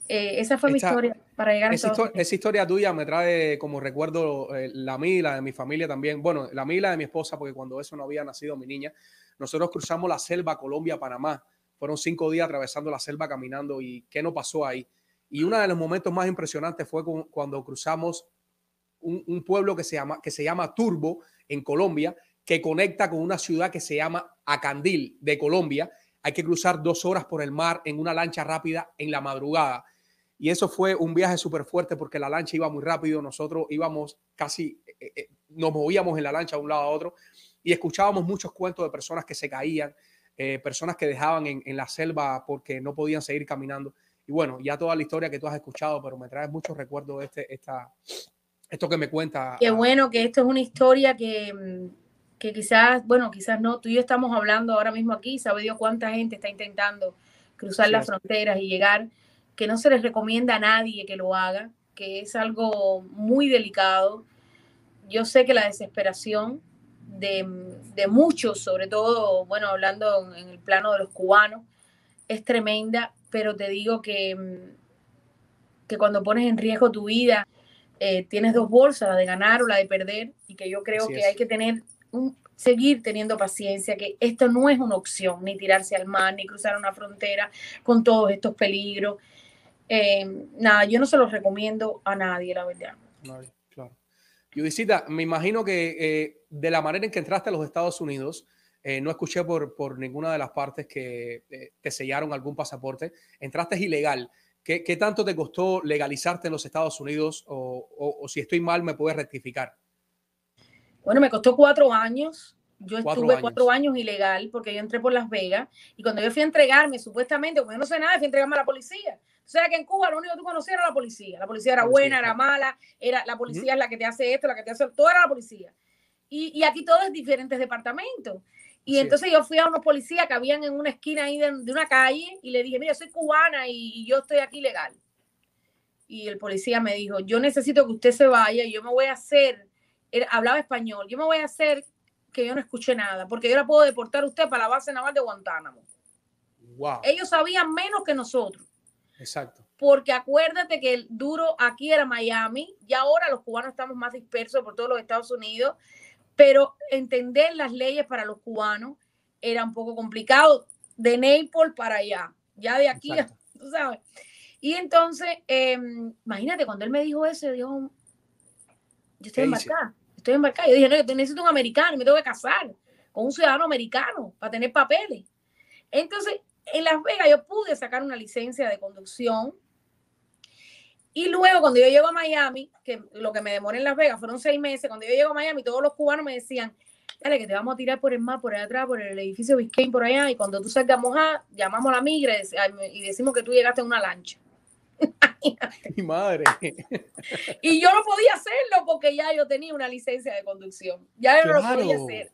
eh, esa fue mi historia para llegar a esa, historia, esa historia tuya me trae como recuerdo eh, la mía y la de mi familia también. Bueno, la mía y la de mi esposa, porque cuando eso no había nacido mi niña, nosotros cruzamos la selva Colombia-Panamá. Fueron cinco días atravesando la selva caminando y qué no pasó ahí. Y uno de los momentos más impresionantes fue cuando cruzamos un, pueblo que se, llama, que se llama Turbo en Colombia, que conecta con una ciudad que se llama Acandil de Colombia. Hay que cruzar dos horas por el mar en una lancha rápida en la madrugada. Y eso fue un viaje súper fuerte porque la lancha iba muy rápido. Nosotros íbamos casi, eh, eh, nos movíamos en la lancha de un lado a otro y escuchábamos muchos cuentos de personas que se caían, eh, personas que dejaban en, la selva porque no podían seguir caminando. Y bueno, ya toda la historia que tú has escuchado, pero me trae muchos recuerdos de este, esta, esto que me cuenta. Qué bueno que esto es una historia que, mm, que quizás, bueno, quizás no, tú y yo estamos hablando ahora mismo aquí, sabe Dios cuánta gente está intentando cruzar las fronteras y llegar, que no se les recomienda a nadie que lo haga, que es algo muy delicado. Yo sé que la desesperación de, de muchos, sobre todo, bueno, hablando en el plano de los cubanos, es tremenda, pero te digo que, mm, que cuando pones en riesgo tu vida, eh, tienes dos bolsas, la de ganar o la de perder, y que yo creo que hay que tener un, seguir teniendo paciencia, que esto no es una opción, ni tirarse al mar, ni cruzar una frontera con todos estos peligros. Eh, nada, yo no se los recomiendo a nadie, la verdad. claro. Yudicita, me imagino que eh, de la manera en que entraste a los Estados Unidos, no escuché por, por ninguna de las partes que te sellaron algún pasaporte, entraste ilegal. ¿Qué, tanto te costó legalizarte en los Estados Unidos? O, si estoy mal, me puedes rectificar. Bueno, me costó cuatro años. Yo estuve cuatro años ilegal porque yo entré por Las Vegas y cuando yo fui a entregarme, supuestamente, como yo no sé nada, fui a entregarme a la policía. O sea que en Cuba lo único que tú conocías era la policía. La policía era buena, era mala, era la policía es la que te hace esto, la que te hace todo, era la policía. Y, y aquí todo es diferentes departamentos. Y entonces yo fui a unos policías que habían en una esquina ahí de, una calle y le dije, mira, soy cubana y, yo estoy aquí legal. Y el policía me dijo, yo necesito que usted se vaya y yo me voy a hacer, hablaba español, yo me voy a hacer que yo no escuche nada, porque yo la puedo deportar a usted para la base naval de Guantánamo. Wow. Ellos sabían menos que nosotros. Exacto. Porque acuérdate que el duro aquí era Miami y ahora los cubanos estamos más dispersos por todos los Estados Unidos pero entender las leyes para los cubanos era un poco complicado. De Naples para allá, ya de aquí, tú sabes. Y entonces, em, imagínate, cuando él me dijo eso, yo dijo, yo estoy embarcada, estoy embarcada. Yo dije, no, yo necesito un americano, me tengo que casar con un ciudadano americano para tener papeles. Entonces, en Las Vegas yo pude sacar una licencia de conducción. Y luego, cuando yo llego a Miami, que lo que me demoré en Las Vegas fueron seis meses, cuando yo llego a Miami, todos los cubanos me decían, dale, que te vamos a tirar por el mar, por allá atrás, por el edificio Biscayne, por allá, y cuando tú salgas mojada, llamamos a la migra y decimos que tú llegaste en una lancha. Mi madre. y yo no podía hacerlo porque ya yo tenía una licencia de conducción. Ya yo no lo podía hacer.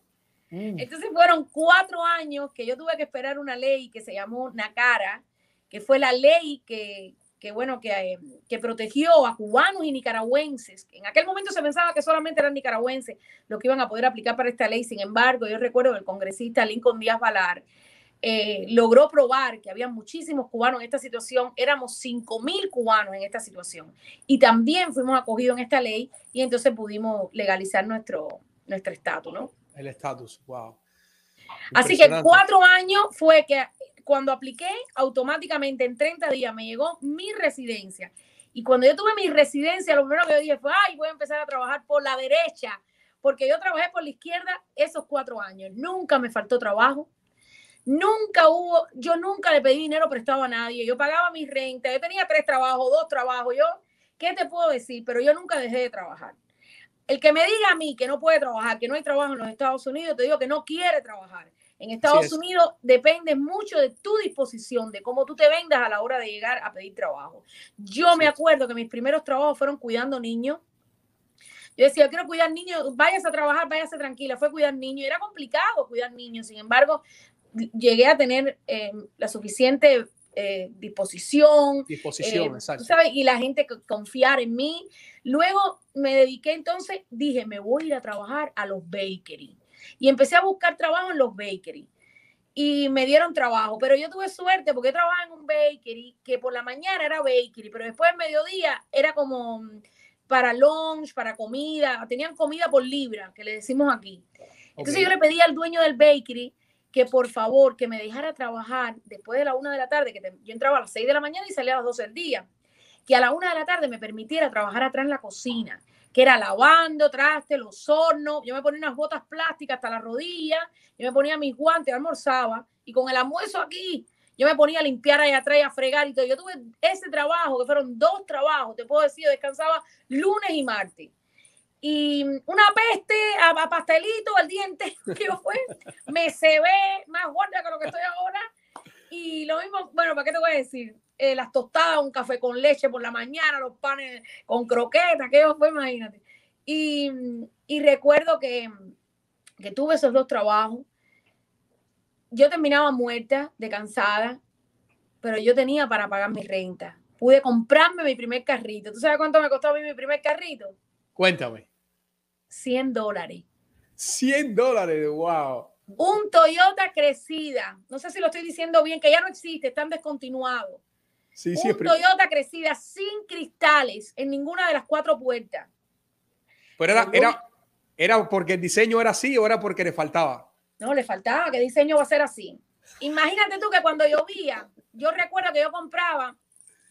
Mm. Entonces fueron cuatro años que yo tuve que esperar una ley que se llamó NACARA, que fue la ley que, que bueno, que, eh, que, protegió a cubanos y nicaragüenses. En aquel momento se pensaba que solamente eran nicaragüenses los que iban a poder aplicar para esta ley. Sin embargo, yo recuerdo que el congresista Lincoln Díaz Valar eh, logró probar que había muchísimos cubanos en esta situación. Éramos 5 mil cubanos en esta situación. Y también fuimos acogidos en esta ley y entonces pudimos legalizar nuestro, nuestro estatus, ¿no? El estatus, wow. Así que cuatro años fue que cuando apliqué, automáticamente en 30 días me llegó mi residencia. Y cuando yo tuve mi residencia, lo primero que yo dije fue, ay, voy a empezar a trabajar por la derecha, porque yo trabajé por la izquierda esos cuatro años. Nunca me faltó trabajo. Nunca hubo, yo nunca le pedí dinero prestado a nadie. Yo pagaba mi renta. Yo tenía tres trabajos, dos trabajos. Yo, ¿qué te puedo decir? Pero yo nunca dejé de trabajar. El que me diga a mí que no puede trabajar, que no hay trabajo en los Estados Unidos, te digo que no quiere trabajar. En Estados Unidos depende mucho de tu disposición, de cómo tú te vendas a la hora de llegar a pedir trabajo. Yo me acuerdo que mis primeros trabajos fueron cuidando niños. Yo decía, quiero cuidar niños, váyase a trabajar, váyase tranquila. Fue cuidar niños. Era complicado cuidar niños. Sin embargo, llegué a tener eh, la suficiente eh, disposición. Disposición, eh, exacto. Y la gente confiar en mí. Luego me dediqué entonces, dije, me voy a ir a trabajar a los bakery. Y empecé a buscar trabajo en los bakery. Y me dieron trabajo, pero yo tuve suerte porque trabajaba en un bakery que por la mañana era bakery, pero después del mediodía era como mm, para lunch, para comida, tenían comida por libra, que le decimos aquí. Entonces yo le pedí al dueño del bakery que por favor, que me dejara trabajar después de la una de la tarde, que yo entraba a las seis de la mañana y salía a las doce del día, que a la una de la tarde me permitiera trabajar atrás en la cocina, que era lavando, traste, los hornos, yo me ponía unas botas plásticas hasta la rodilla, yo me ponía mis guantes, almorzaba, y con el almuerzo aquí, yo me ponía a limpiar allá atrás y a fregar y todo. Yo tuve ese trabajo, que fueron dos trabajos, te puedo decir, descansaba lunes y martes y una peste a, pastelito al diente que fue, me se ve más gorda que lo que estoy ahora. Y lo mismo, bueno, ¿para qué te voy a decir? Eh, las tostadas, un café con leche por la mañana, los panes con croquetas, que fue, imagínate. Y, y recuerdo que, que tuve esos dos trabajos. Yo terminaba muerta, de cansada, pero yo tenía para pagar mi renta. Pude comprarme mi primer carrito. ¿Tú sabes cuánto me costó a mí mi primer carrito? Cuéntame. 100 dólares. 100 dólares, wow. Un Toyota Crecida, no sé si lo estoy diciendo bien, que ya no existe, están descontinuados. Sí, un Toyota Crecida sin cristales en ninguna de las cuatro puertas. Pero era, era, era porque el diseño era así o era porque le faltaba. No, le faltaba, ¿qué diseño va a ser así? Imagínate tú que cuando llovía, yo recuerdo que yo compraba,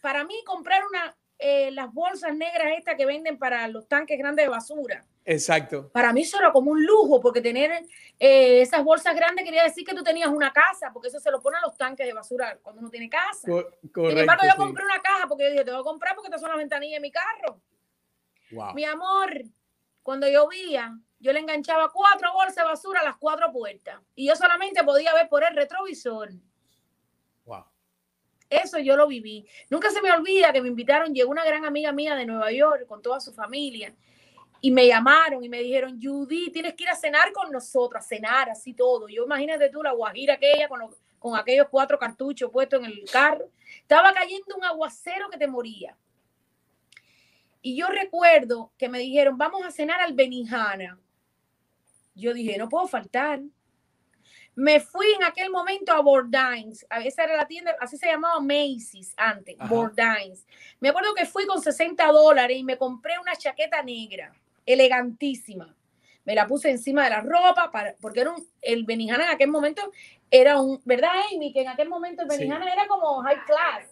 para mí comprar una, eh, las bolsas negras estas que venden para los tanques grandes de basura, Exacto. Para mí eso era como un lujo, porque tener eh, esas bolsas grandes quería decir que tú tenías una casa, porque eso se lo pone a los tanques de basura cuando uno tiene casa. correcto, Sin embargo, yo compré una caja porque yo dije, te voy a comprar porque estas son las ventanillas de mi carro. Mi amor, cuando llovía, yo le enganchaba cuatro bolsas de basura a las cuatro puertas y yo solamente podía ver por el retrovisor. Wow. Eso yo lo viví. Nunca se me olvida que me invitaron, llegó una gran amiga mía de Nueva York con toda su familia y me llamaron y me dijeron, Judy, tienes que ir a cenar con nosotros, a cenar, así todo. Yo imagínate tú la guajira aquella con, con aquellos cuatro cartuchos puestos en el carro. Estaba cayendo un aguacero que te moría. Y yo recuerdo que me dijeron, vamos a cenar al Benihana. Yo dije, no puedo faltar. Me fui en aquel momento a Bordines. Esa era la tienda, así se llamaba Macy's antes, Bordines. Me acuerdo que fui con 60 dólares y me compré una chaqueta negra elegantísima. Me la puse encima de la ropa para, porque era un, el Benihana en aquel momento era un, ¿verdad, Amy? Que en aquel momento el Benihana era como high class.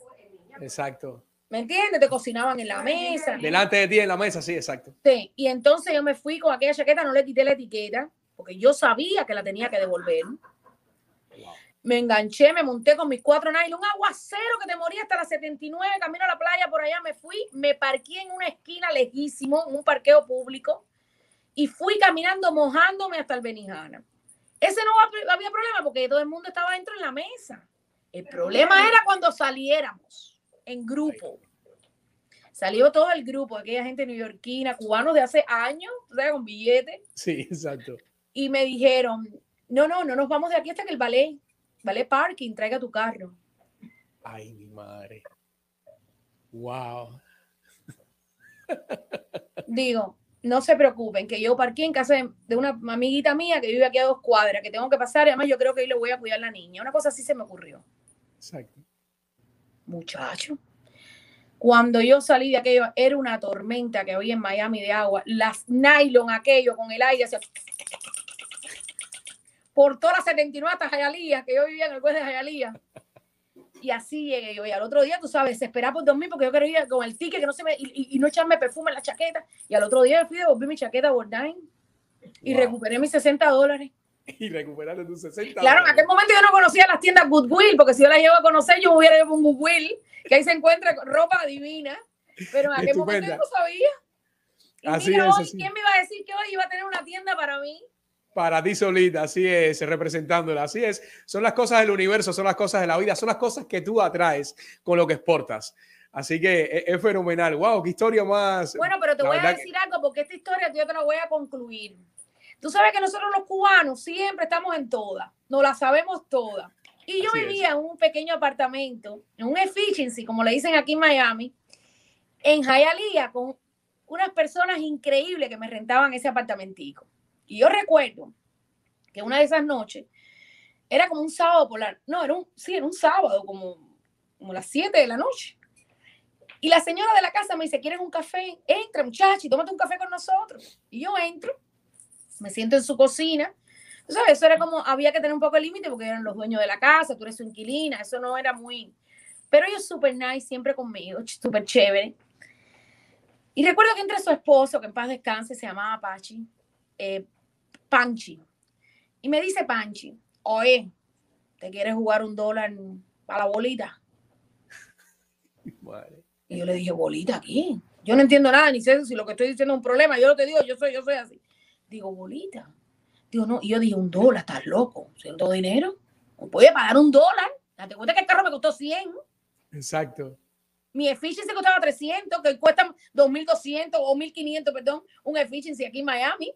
Exacto. ¿Me entiendes? Te cocinaban en la mesa. Delante de ti en la mesa, sí, exacto. Sí, y entonces yo me fui con aquella chaqueta, no le quité la etiqueta, porque yo sabía que la tenía que devolver. Me enganché, me monté con mis cuatro nylon, un aguacero que te moría hasta las 79, camino a la playa, por allá me fui, me parqué en una esquina lejísimo, en un parqueo público, y fui caminando mojándome hasta el Benijana. Ese no había problema porque todo el mundo estaba dentro en la mesa. El problema era cuando saliéramos en grupo. Salió todo el grupo, aquella gente neoyorquina, cubanos de hace años, ¿sabes? con billetes. Sí, exacto. Y me dijeron, no, no, no nos vamos de aquí hasta que el ballet, ballet parking, traiga tu carro. Ay, mi madre. Wow. Digo, no se preocupen, que yo parqué en casa de, una amiguita mía que vive aquí a dos cuadras, que tengo que pasar, y además yo creo que ahí le voy a cuidar a la niña. Una cosa así se me ocurrió. Exacto. Muchacho. Cuando yo salí de aquello, era una tormenta que había en Miami de agua. Las nylon, aquello con el aire hacia... Por todas las 79 hasta Jayalía, que yo vivía en el juez de Jayalía. Y así llegué yo. Y al otro día, tú sabes, esperaba por dormir porque yo quería ir con el ticket que no se me, y, no echarme perfume en la chaqueta. Y al otro día fui a devolver mi chaqueta Bordain y recuperé mis 60 dólares. Y recuperaste tus 60 Claro, en aquel momento yo no conocía las tiendas Goodwill, porque si yo las llevo a conocer, yo me hubiera ido un Goodwill, que ahí se encuentra ropa divina. Pero en aquel momento yo no sabía. Y así mira, es, ¿quién me iba a decir que hoy iba a tener una tienda para mí? Para ti solita, así es, representándola, así es. Son las cosas del universo, son las cosas de la vida, son las cosas que tú atraes con lo que exportas. Así que e, es, fenomenal. ¡Wow! ¡Qué historia más! Bueno, pero te voy a decir algo, porque esta historia yo te la voy a concluir. Tú sabes que nosotros los cubanos siempre estamos en todas, nos la sabemos todas. Y yo vivía en un pequeño apartamento, en un efficiency, como le dicen aquí en Miami, en Hialeah, con unas personas increíbles que me rentaban ese apartamentico. Y yo recuerdo que una de esas noches era como un sábado por. No, era un, sí, era un sábado, como, como las 7 de la noche. Y la señora de la casa me dice, ¿quieres un café? Entra, muchacho, y tómate un café con nosotros. Y yo entro, me siento en su cocina. ¿Sabes? Eso era como, había que tener un poco de límite porque eran los dueños de la casa, tú eres su inquilina, eso no era muy... Pero ellos súper nice, siempre conmigo, súper chévere. Y recuerdo que entre su esposo, que en paz descanse, se llamaba Pachi, eh, Panchi. Y me dice Panchi, oye, ¿te quieres jugar un dólar a la bolita? Y yo le dije, ¿bolita aquí? Yo no entiendo nada, ni sé si lo que estoy diciendo es un problema. Yo no te digo, yo soy, yo soy así. Digo, bolita. Digo, no. Y yo dije, un dólar, estás loco. ¿Siento dinero? ¿No puede pagar un dólar? Date cuenta que el carro me costó 100. Exacto. Mi efficiency costaba 300, que cuesta 2.200 o 1.500, perdón, un efficiency aquí en Miami.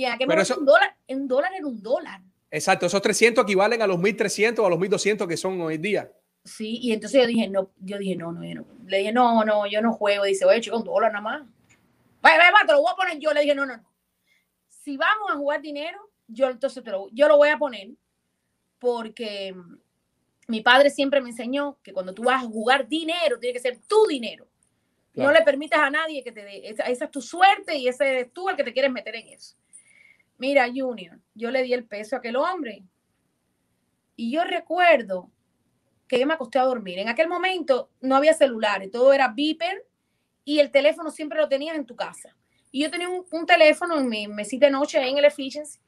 Y en aquel momento un dólar, un dólar era un dólar. Exacto, esos 300 equivalen a los 1.300 o a los 1.200 que son hoy día. Sí, y entonces yo dije, no, yo dije, no, no, yo no. Le dije, no, no, yo no juego. Dice, oye, chico, un dólar nada más. Vaya, vaya, te lo voy a poner yo. Le dije, no, no, no. Si vamos a jugar dinero, yo entonces te lo, yo lo voy a poner porque mi padre siempre me enseñó que cuando tú vas a jugar dinero, tiene que ser tu dinero. No le permitas a nadie que te dé. Esa, esa, es tu suerte y ese eres tú el que te quieres meter en eso. Mira, Junior, yo le di el peso a aquel hombre. Y yo recuerdo que yo me acosté a dormir. En aquel momento no había celulares, todo era beeper y el teléfono siempre lo tenías en tu casa. Y yo tenía un, teléfono en mi mesita de noche en el Efficiency.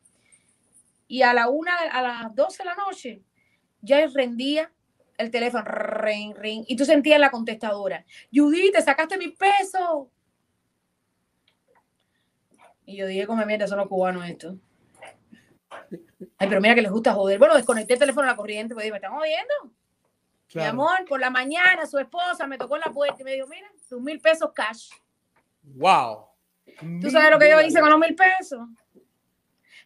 Y a la una, a las 12 de la noche, ya rendía el teléfono, ring, ring, y tú sentías la contestadora, Judith, te sacaste mi peso. Y yo dije, come mierda, son los cubanos esto. Ay, pero mira que les gusta joder. Bueno, desconecté el teléfono a la corriente, pues me están jodiendo. Mi amor, por la mañana su esposa me tocó en la puerta y me dijo, mira, tus mil pesos cash. Wow. ¿Tú sabes lo que yo hice con los mil pesos?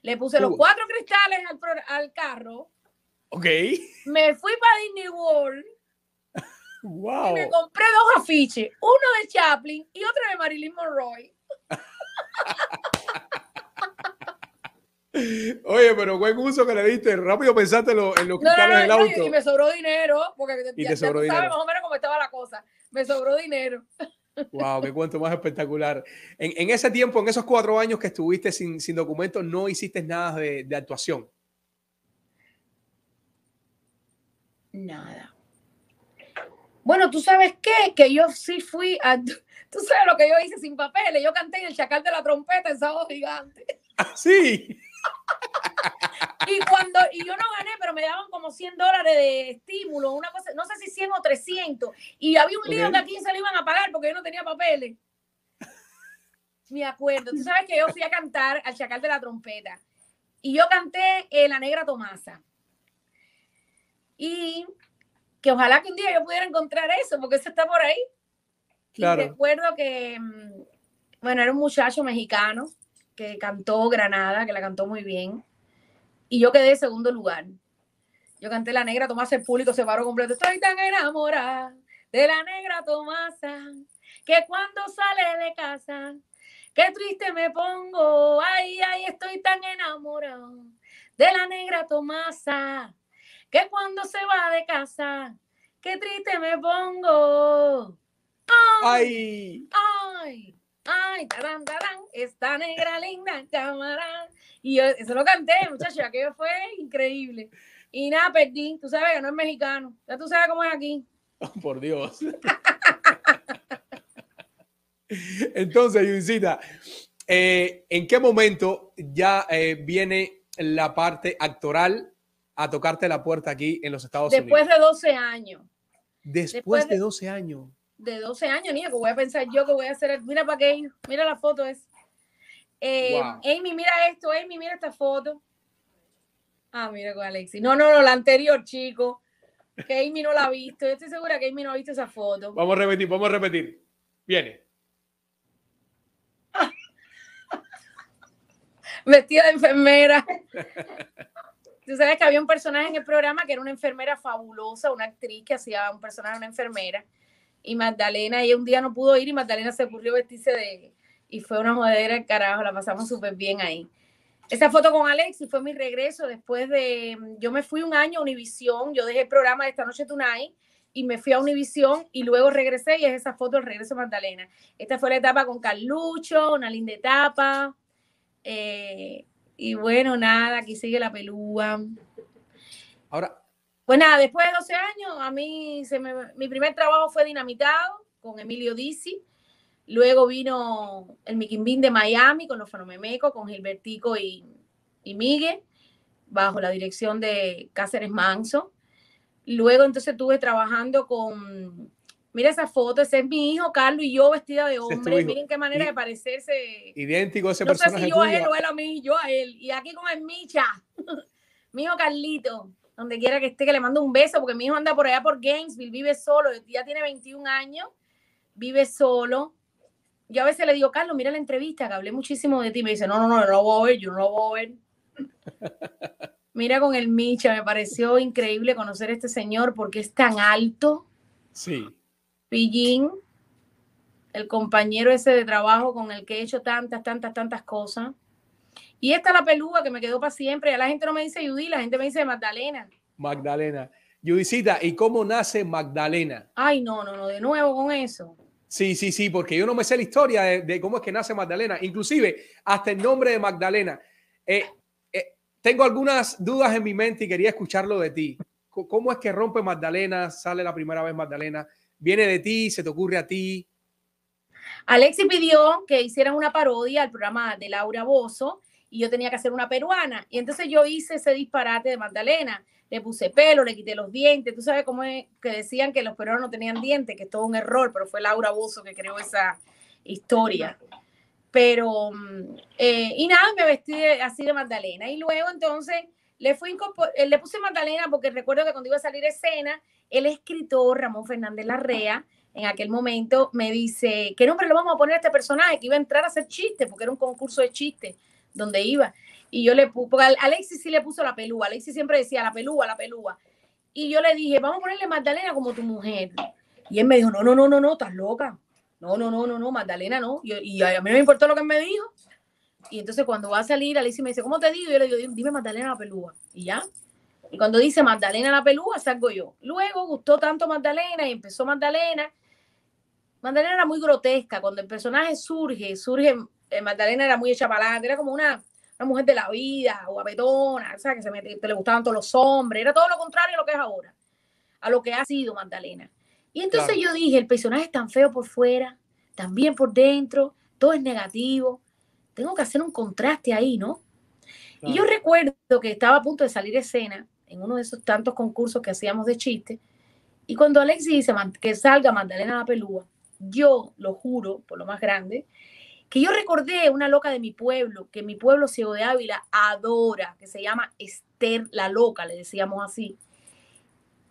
Le puse los cuatro cristales al, al carro. Ok. Me fui para Disney World. Wow. Y me compré dos afiches, uno de Chaplin y otro de Marilyn Monroe. Oye, pero buen uso que le diste. Rápido pensaste en, lo, en los cristales del auto. Y me sobró dinero, porque ya, te sobró sabes más o menos cómo estaba la cosa. Me sobró dinero. Wow, qué cuento más espectacular. En, en, ese tiempo, en esos cuatro años que estuviste sin, sin documentos, no hiciste nada de, de actuación. Nada. Bueno, tú sabes qué, que yo sí fui a... Tú sabes lo que yo hice sin papeles. Yo canté en el chacal de la trompeta en Sábado Gigante. Ah, sí. y cuando, y yo no gané, pero me daban como 100 dólares de estímulo, una cosa, no sé si 100 o 300. Y había un lío que a quién se lo iban a pagar porque yo no tenía papeles. Me acuerdo. Tú sabes que yo fui a cantar al chacal de la trompeta. Y yo canté eh, La Negra Tomasa. Y que ojalá que un día yo pudiera encontrar eso, porque eso está por ahí. Claro. Y recuerdo que, mm, bueno, era un muchacho mexicano que cantó Granada, que la cantó muy bien. Y yo quedé en segundo lugar. Yo canté La Negra Tomasa, el público se paró completo. Estoy tan enamorada de la Negra Tomasa que cuando sale de casa, qué triste me pongo. Ay, ay, estoy tan enamorado de la Negra Tomasa que cuando se va de casa, qué triste me pongo. Ay, ay, ay, tarán, tarán, esta negra linda cámara. Y yo, eso lo canté, muchachos, aquello fue increíble. Y nada, perdí, tú sabes que no es mexicano, ya tú sabes cómo es aquí. por Dios. Entonces, Yudicita, eh, ¿en qué momento ya eh, viene la parte actoral a tocarte la puerta aquí en los Estados Unidos? Después de 12 años. Después, de 12 años. De 12 años, niña, que voy a pensar yo que voy a hacer. Mira para qué, mira la foto es. Eh, Amy, mira esto, Amy, mira esta foto. Ah, mira con Alexis. No, no, no, la anterior, chico. Que Amy no la ha visto. Yo estoy segura que Amy no ha visto esa foto. Vamos a repetir, vamos a repetir. Viene. Vestida de enfermera. Tú sabes que había un personaje en el programa que era una enfermera fabulosa, una actriz que hacía un personaje una enfermera. Y Magdalena, ella un día no pudo ir y Magdalena se ocurrió vestirse de... Y fue una jodera carajo, la pasamos súper bien ahí. Esa foto con Alex y fue mi regreso después de... Yo me fui un año a Univisión, yo dejé el programa de Esta Noche Tonight y me fui a Univisión y luego regresé y es esa foto del regreso de Magdalena. Esta fue la etapa con Carlucho, una linda etapa. Eh, y bueno, nada, aquí sigue la pelúa. Ahora. Pues nada, después de 12 años, a mí se me, mi primer trabajo fue dinamitado con Emilio Dizzi. Luego vino el Miquimbín de Miami con los Fenomemeco, con Gilbertico y, y Miguel, bajo la dirección de Cáceres Manso. Luego entonces estuve trabajando con Mira esa foto, ese es mi hijo Carlos y yo vestida de hombre. Miren qué manera de parecerse. Idéntico ese no personaje. No sé si yo a él o él a mí, yo a él. Y aquí con el Micha, mi hijo Carlito, donde quiera que esté, que le mando un beso, porque mi hijo anda por allá por Gainesville, vive solo, ya tiene 21 años, vive solo. Yo a veces le digo, Carlos, mira la entrevista, que hablé muchísimo de ti. Me dice, no, no, no, no lo voy a ver, yo no lo voy a ver. mira con el Micha, me pareció increíble conocer a este señor porque es tan alto. Sí Pillín, el compañero ese de trabajo con el que he hecho tantas, tantas, tantas cosas. Y esta es la pelúa que me quedó para siempre. Ya la gente no me dice Judy, la gente me dice Magdalena. Magdalena. Judicita, ¿y cómo nace Magdalena? Ay, no, no, no, de nuevo con eso. Sí, sí, sí, porque yo no me sé la historia de, cómo es que nace Magdalena, inclusive hasta el nombre de Magdalena. Eh, eh, tengo algunas dudas en mi mente y quería escucharlo de ti. ¿Cómo es que rompe Magdalena? Sale la primera vez Magdalena viene de ti, se te ocurre a ti. Alexi pidió que hicieran una parodia al programa de Laura Bozo y yo tenía que hacer una peruana. Y entonces yo hice ese disparate de Magdalena. Le puse pelo, le quité los dientes. Tú sabes cómo es que decían que los peruanos no tenían dientes, que es todo un error, pero fue Laura Bozo que creó esa historia. Pero, mm, eh, y nada, me vestí así de Magdalena. Y luego entonces le, fui le puse Magdalena porque recuerdo que cuando iba a salir escena, el escritor Ramón Fernández Larrea, en aquel momento me dice, ¿qué nombre le vamos a poner a este personaje? Que iba a entrar a hacer chistes, porque era un concurso de chistes donde iba. Y yo le puse, porque Alexis sí le puso la pelúa, Alexis siempre decía la pelúa, la pelúa. Y yo le dije, vamos a ponerle Magdalena como tu mujer. Y él me dijo, no, no, no, no, no, estás loca. No, no, no, no, no, Magdalena no. Y, a mí no me importó lo que me dijo. Y entonces cuando va a salir, Alicia me dice, ¿cómo te digo? Y yo le digo, dime Magdalena la pelúa. Y ya. Y cuando dice Magdalena la pelúa, salgo yo. Luego gustó tanto Magdalena y empezó Magdalena. Magdalena era muy grotesca. Cuando el personaje surge, surge, eh, Magdalena era muy hecha para era como una, una mujer de la vida, guapetona, o sea, que se le gustaban todos los hombres. Era todo lo contrario a lo que es ahora, a lo que ha sido Magdalena. Y entonces yo dije, el personaje es tan feo por fuera, tan bien por dentro, todo es negativo. Tengo que hacer un contraste ahí, ¿no? Y yo recuerdo que estaba a punto de salir escena en uno de esos tantos concursos que hacíamos de chiste. Y cuando Alexis dice que salga Magdalena la Pelúa, yo lo juro, por lo más grande, que yo recordé una loca de mi pueblo, que mi pueblo Ciego de Ávila adora, que se llama Esther la Loca, le decíamos así.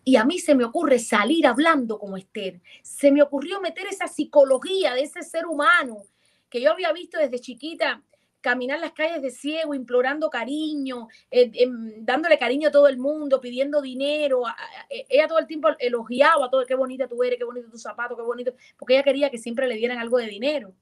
Y a mí se me ocurre salir hablando como Esther. Se me ocurrió meter esa psicología de ese ser humano que yo había visto desde chiquita caminar las calles de ciego, implorando cariño, eh, em, dándole cariño a todo el mundo, pidiendo dinero. Eh, ella todo el tiempo elogiaba todo, qué bonita tú eres, qué bonito tu zapato, qué bonito, porque ella quería que siempre le dieran algo de dinero.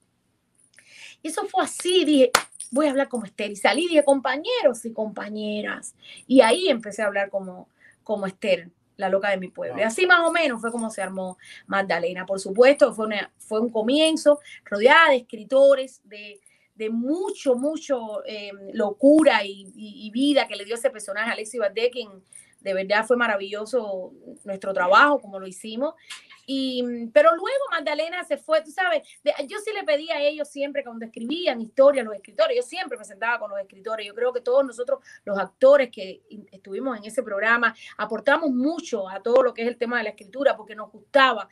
Y eso fue así, dije, voy a hablar como Esther. Y salí, dije, compañeros y compañeras. Y ahí empecé a hablar como, como Esther, la loca de mi pueblo. Y así más o menos fue como se armó Magdalena. Por supuesto, fue, fue un comienzo rodeada de escritores, de, de mucho, mucho eh, locura y, vida que le dio ese personaje, Alexis Valdés, quien de verdad fue maravilloso nuestro trabajo, como lo hicimos. Y, mm, pero luego Magdalena se fue, tú sabes, yo sí le pedía a ellos siempre cuando escribían historias, los escritores, yo siempre me sentaba con los escritores, yo creo que todos nosotros, los actores que estuvimos en ese programa, aportamos mucho a todo lo que es el tema de la escritura, porque nos gustaba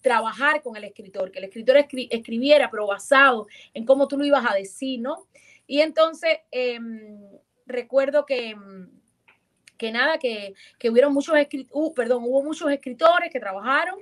trabajar con el escritor, que el escritor escribiera, pero basado en cómo tú lo ibas a decir, ¿no? Y entonces, em, recuerdo que em, que nada, que, que hubieron muchos escritores, uh, perdón, hubo muchos escritores que trabajaron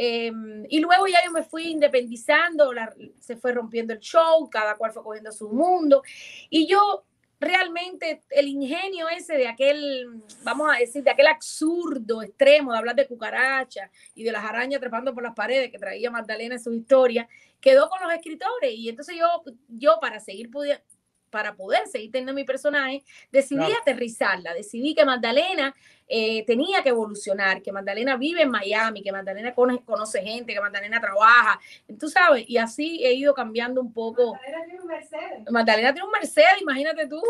Em, y luego ya yo me fui independizando, se fue rompiendo el show, cada cual fue cogiendo su mundo. Y yo realmente el ingenio ese de aquel, vamos a decir, de aquel absurdo extremo de hablar de cucarachas y de las arañas trepando por las paredes que traía Magdalena en su historia, quedó con los escritores. Y entonces yo, yo para seguir pudiendo para poder seguir teniendo mi personaje, decidí aterrizarla, decidí que Magdalena eh, tenía que evolucionar, que Magdalena vive en Miami, que Magdalena conoce, gente, que Magdalena trabaja, tú sabes, y así he ido cambiando un poco. Magdalena tiene un Mercedes. Magdalena tiene un Mercedes, imagínate tú.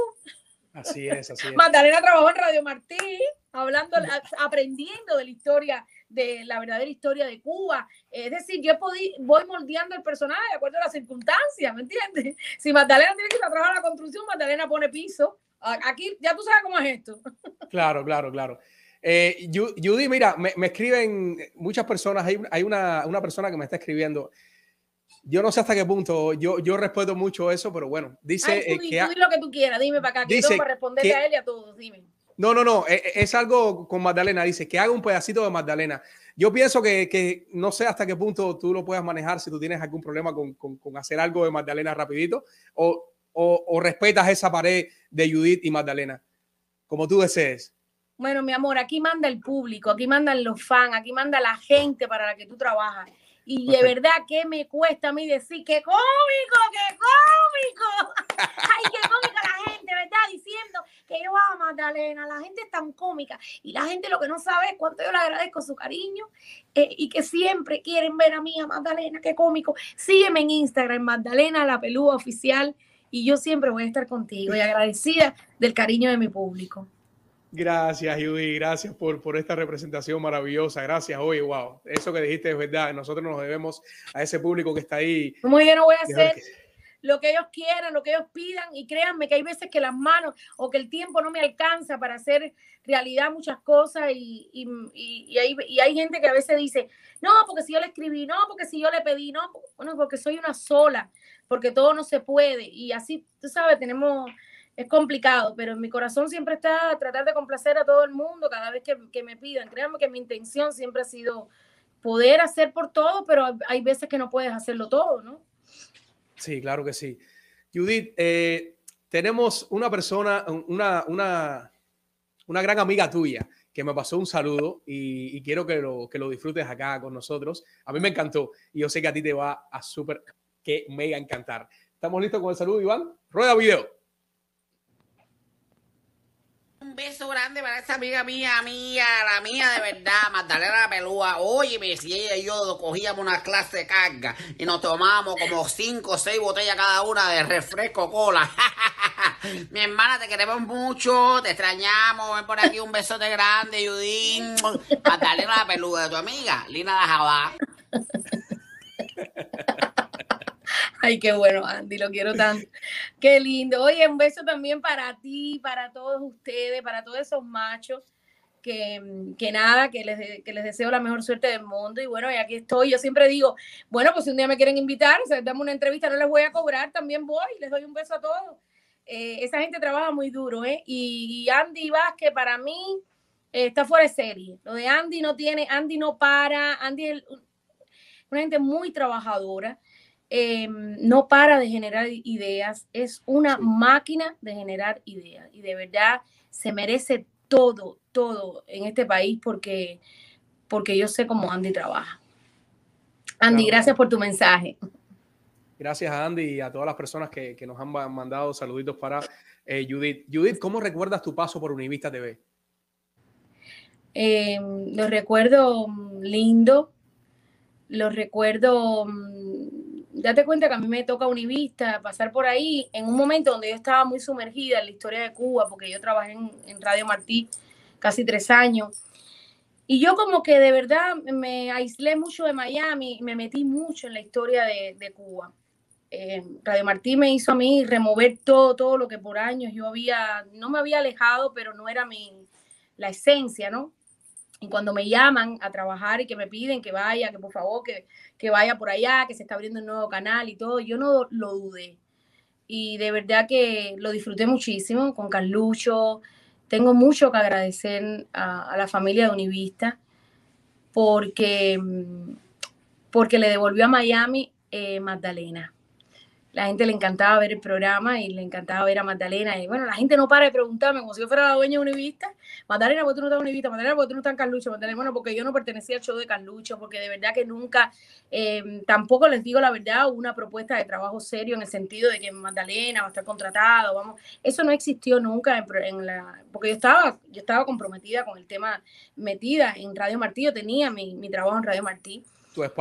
Así es, así es. Magdalena trabajó en Radio Martí, hablando, aprendiendo de la historia de la verdadera historia de Cuba. Es decir, yo voy moldeando el personaje de acuerdo a las circunstancias, ¿me entiendes? Si Magdalena tiene que ir a trabajar la construcción, Magdalena pone piso. Aquí ya tú sabes cómo es esto. Claro, claro, claro. Eh, Judy, mira, me, escriben muchas personas, hay, hay una, una, persona que me está escribiendo. Yo no sé hasta qué punto, yo, yo respeto mucho eso, pero bueno, dice eh, que... Tú lo que tú quieras, dime para acá, que dice para responderle a él y a todos, dime. No, no, no, e, e, es, algo con Magdalena. Dice que haga un pedacito de Magdalena. Yo pienso que, que, no sé hasta qué punto tú lo puedas manejar si tú tienes algún problema con, con, hacer algo de Magdalena rapidito o, o, o, respetas esa pared de Judith y Magdalena, como tú desees. Bueno, mi amor, aquí manda el público, aquí mandan los fans, aquí manda la gente para la que tú trabajas. Y de verdad que me cuesta a mí decir que cómico, que cómico. Ay, qué cómica la gente, ¿verdad? Diciendo que yo amo a Magdalena. La gente es tan cómica. Y la gente lo que no sabe es cuánto yo le agradezco su cariño eh, y que siempre quieren ver a mí, a Magdalena, qué cómico. Sígueme en Instagram, Magdalena, la pelúa oficial. Y yo siempre voy a estar contigo y agradecida del cariño de mi público. Gracias, Judy. Gracias por, por esta representación maravillosa. Gracias. Oye, wow. Eso que dijiste es verdad. Nosotros nos debemos a ese público que está ahí. Muy bien, no voy a hacer lo que ellos quieran, lo que ellos pidan. Y créanme que hay veces que las manos o que el tiempo no me alcanza para hacer realidad muchas cosas. Y, y, y, hay, y hay gente que a veces dice, no, porque si yo le escribí, no, porque si yo le pedí, no, bueno, porque soy una sola, porque todo no se puede. Y así, tú sabes, tenemos es complicado, pero en mi corazón siempre está tratar de complacer a todo el mundo cada vez que, me pidan. Créanme que mi intención siempre ha sido poder hacer por todo, pero hay veces que no puedes hacerlo todo, ¿no? Sí, claro que sí. Judith, eh, tenemos una persona, una, una, una gran amiga tuya que me pasó un saludo y, quiero que lo, que lo disfrutes acá con nosotros. A mí me encantó y yo sé que a ti te va a súper, que mega encantar. ¿Estamos listos con el saludo, Iván? Rueda video. Beso grande para esa amiga mía, mía, la mía de verdad, Magdalena Pelúa. Óyeme, si ella y yo cogíamos una clase de carga y nos tomábamos como cinco o seis botellas cada una de refresco cola. Mi hermana, te queremos mucho, te extrañamos. Ven por aquí un besote grande, Judín. Magdalena Pelúa de tu amiga, Lina de Jabá. Ay, qué bueno, Andy, lo quiero tanto. Qué lindo. Oye, un beso también para ti, para todos ustedes, para todos esos machos. Que, que nada, que les, que les deseo la mejor suerte del mundo. Y bueno, y aquí estoy. Yo siempre digo, bueno, pues si un día me quieren invitar, o sea, dame una entrevista, no les voy a cobrar, también voy, les doy un beso a todos. Eh, esa gente trabaja muy duro, ¿eh? Y, Andy Vázquez, para mí, está fuera de serie. Lo de Andy no tiene, Andy no para, Andy es una gente muy trabajadora. Em, no para de generar ideas, es una máquina de generar ideas y de verdad se merece todo, todo en este país porque, porque yo sé cómo Andy trabaja. Andy, gracias por tu mensaje. Gracias a Andy y a todas las personas que, nos han mandado saluditos para eh, Judith. Judith, ¿cómo recuerdas tu paso por Univista TV? Em, lo recuerdo lindo, lo recuerdo mm, date cuenta que a mí me toca Univista, pasar por ahí en un momento donde yo estaba muy sumergida en la historia de Cuba, porque yo trabajé en, Radio Martí casi tres años. Y yo como que de verdad me aislé mucho de Miami, me metí mucho en la historia de, Cuba. Eh, Radio Martí me hizo a mí remover todo, todo lo que por años yo había, no me había alejado, pero no era mi, la esencia, ¿no? Y cuando me llaman a trabajar y que me piden que vaya, que por favor, que, que vaya por allá, que se está abriendo un nuevo canal y todo, yo no lo dudé. Y de verdad que lo disfruté muchísimo con Carlucho. Tengo mucho que agradecer a, la familia de Univista porque, porque le devolvió a Miami eh, Magdalena la gente le encantaba ver el programa y le encantaba ver a Magdalena. Y bueno, la gente no para de preguntarme, como si yo fuera la dueña de Univista, Magdalena, ¿por qué tú no estás en Univista? Magdalena, ¿por qué tú no estás en Carlucho? Magdalena, bueno, porque yo no pertenecía al show de Carlucho, porque de verdad que nunca, eh, tampoco les digo la verdad, una propuesta de trabajo serio en el sentido de que Magdalena va a estar contratado, vamos, eso no existió nunca en, la, porque yo estaba, yo estaba comprometida con el tema, metida en Radio Martí, yo tenía mi, mi trabajo en Radio Martí.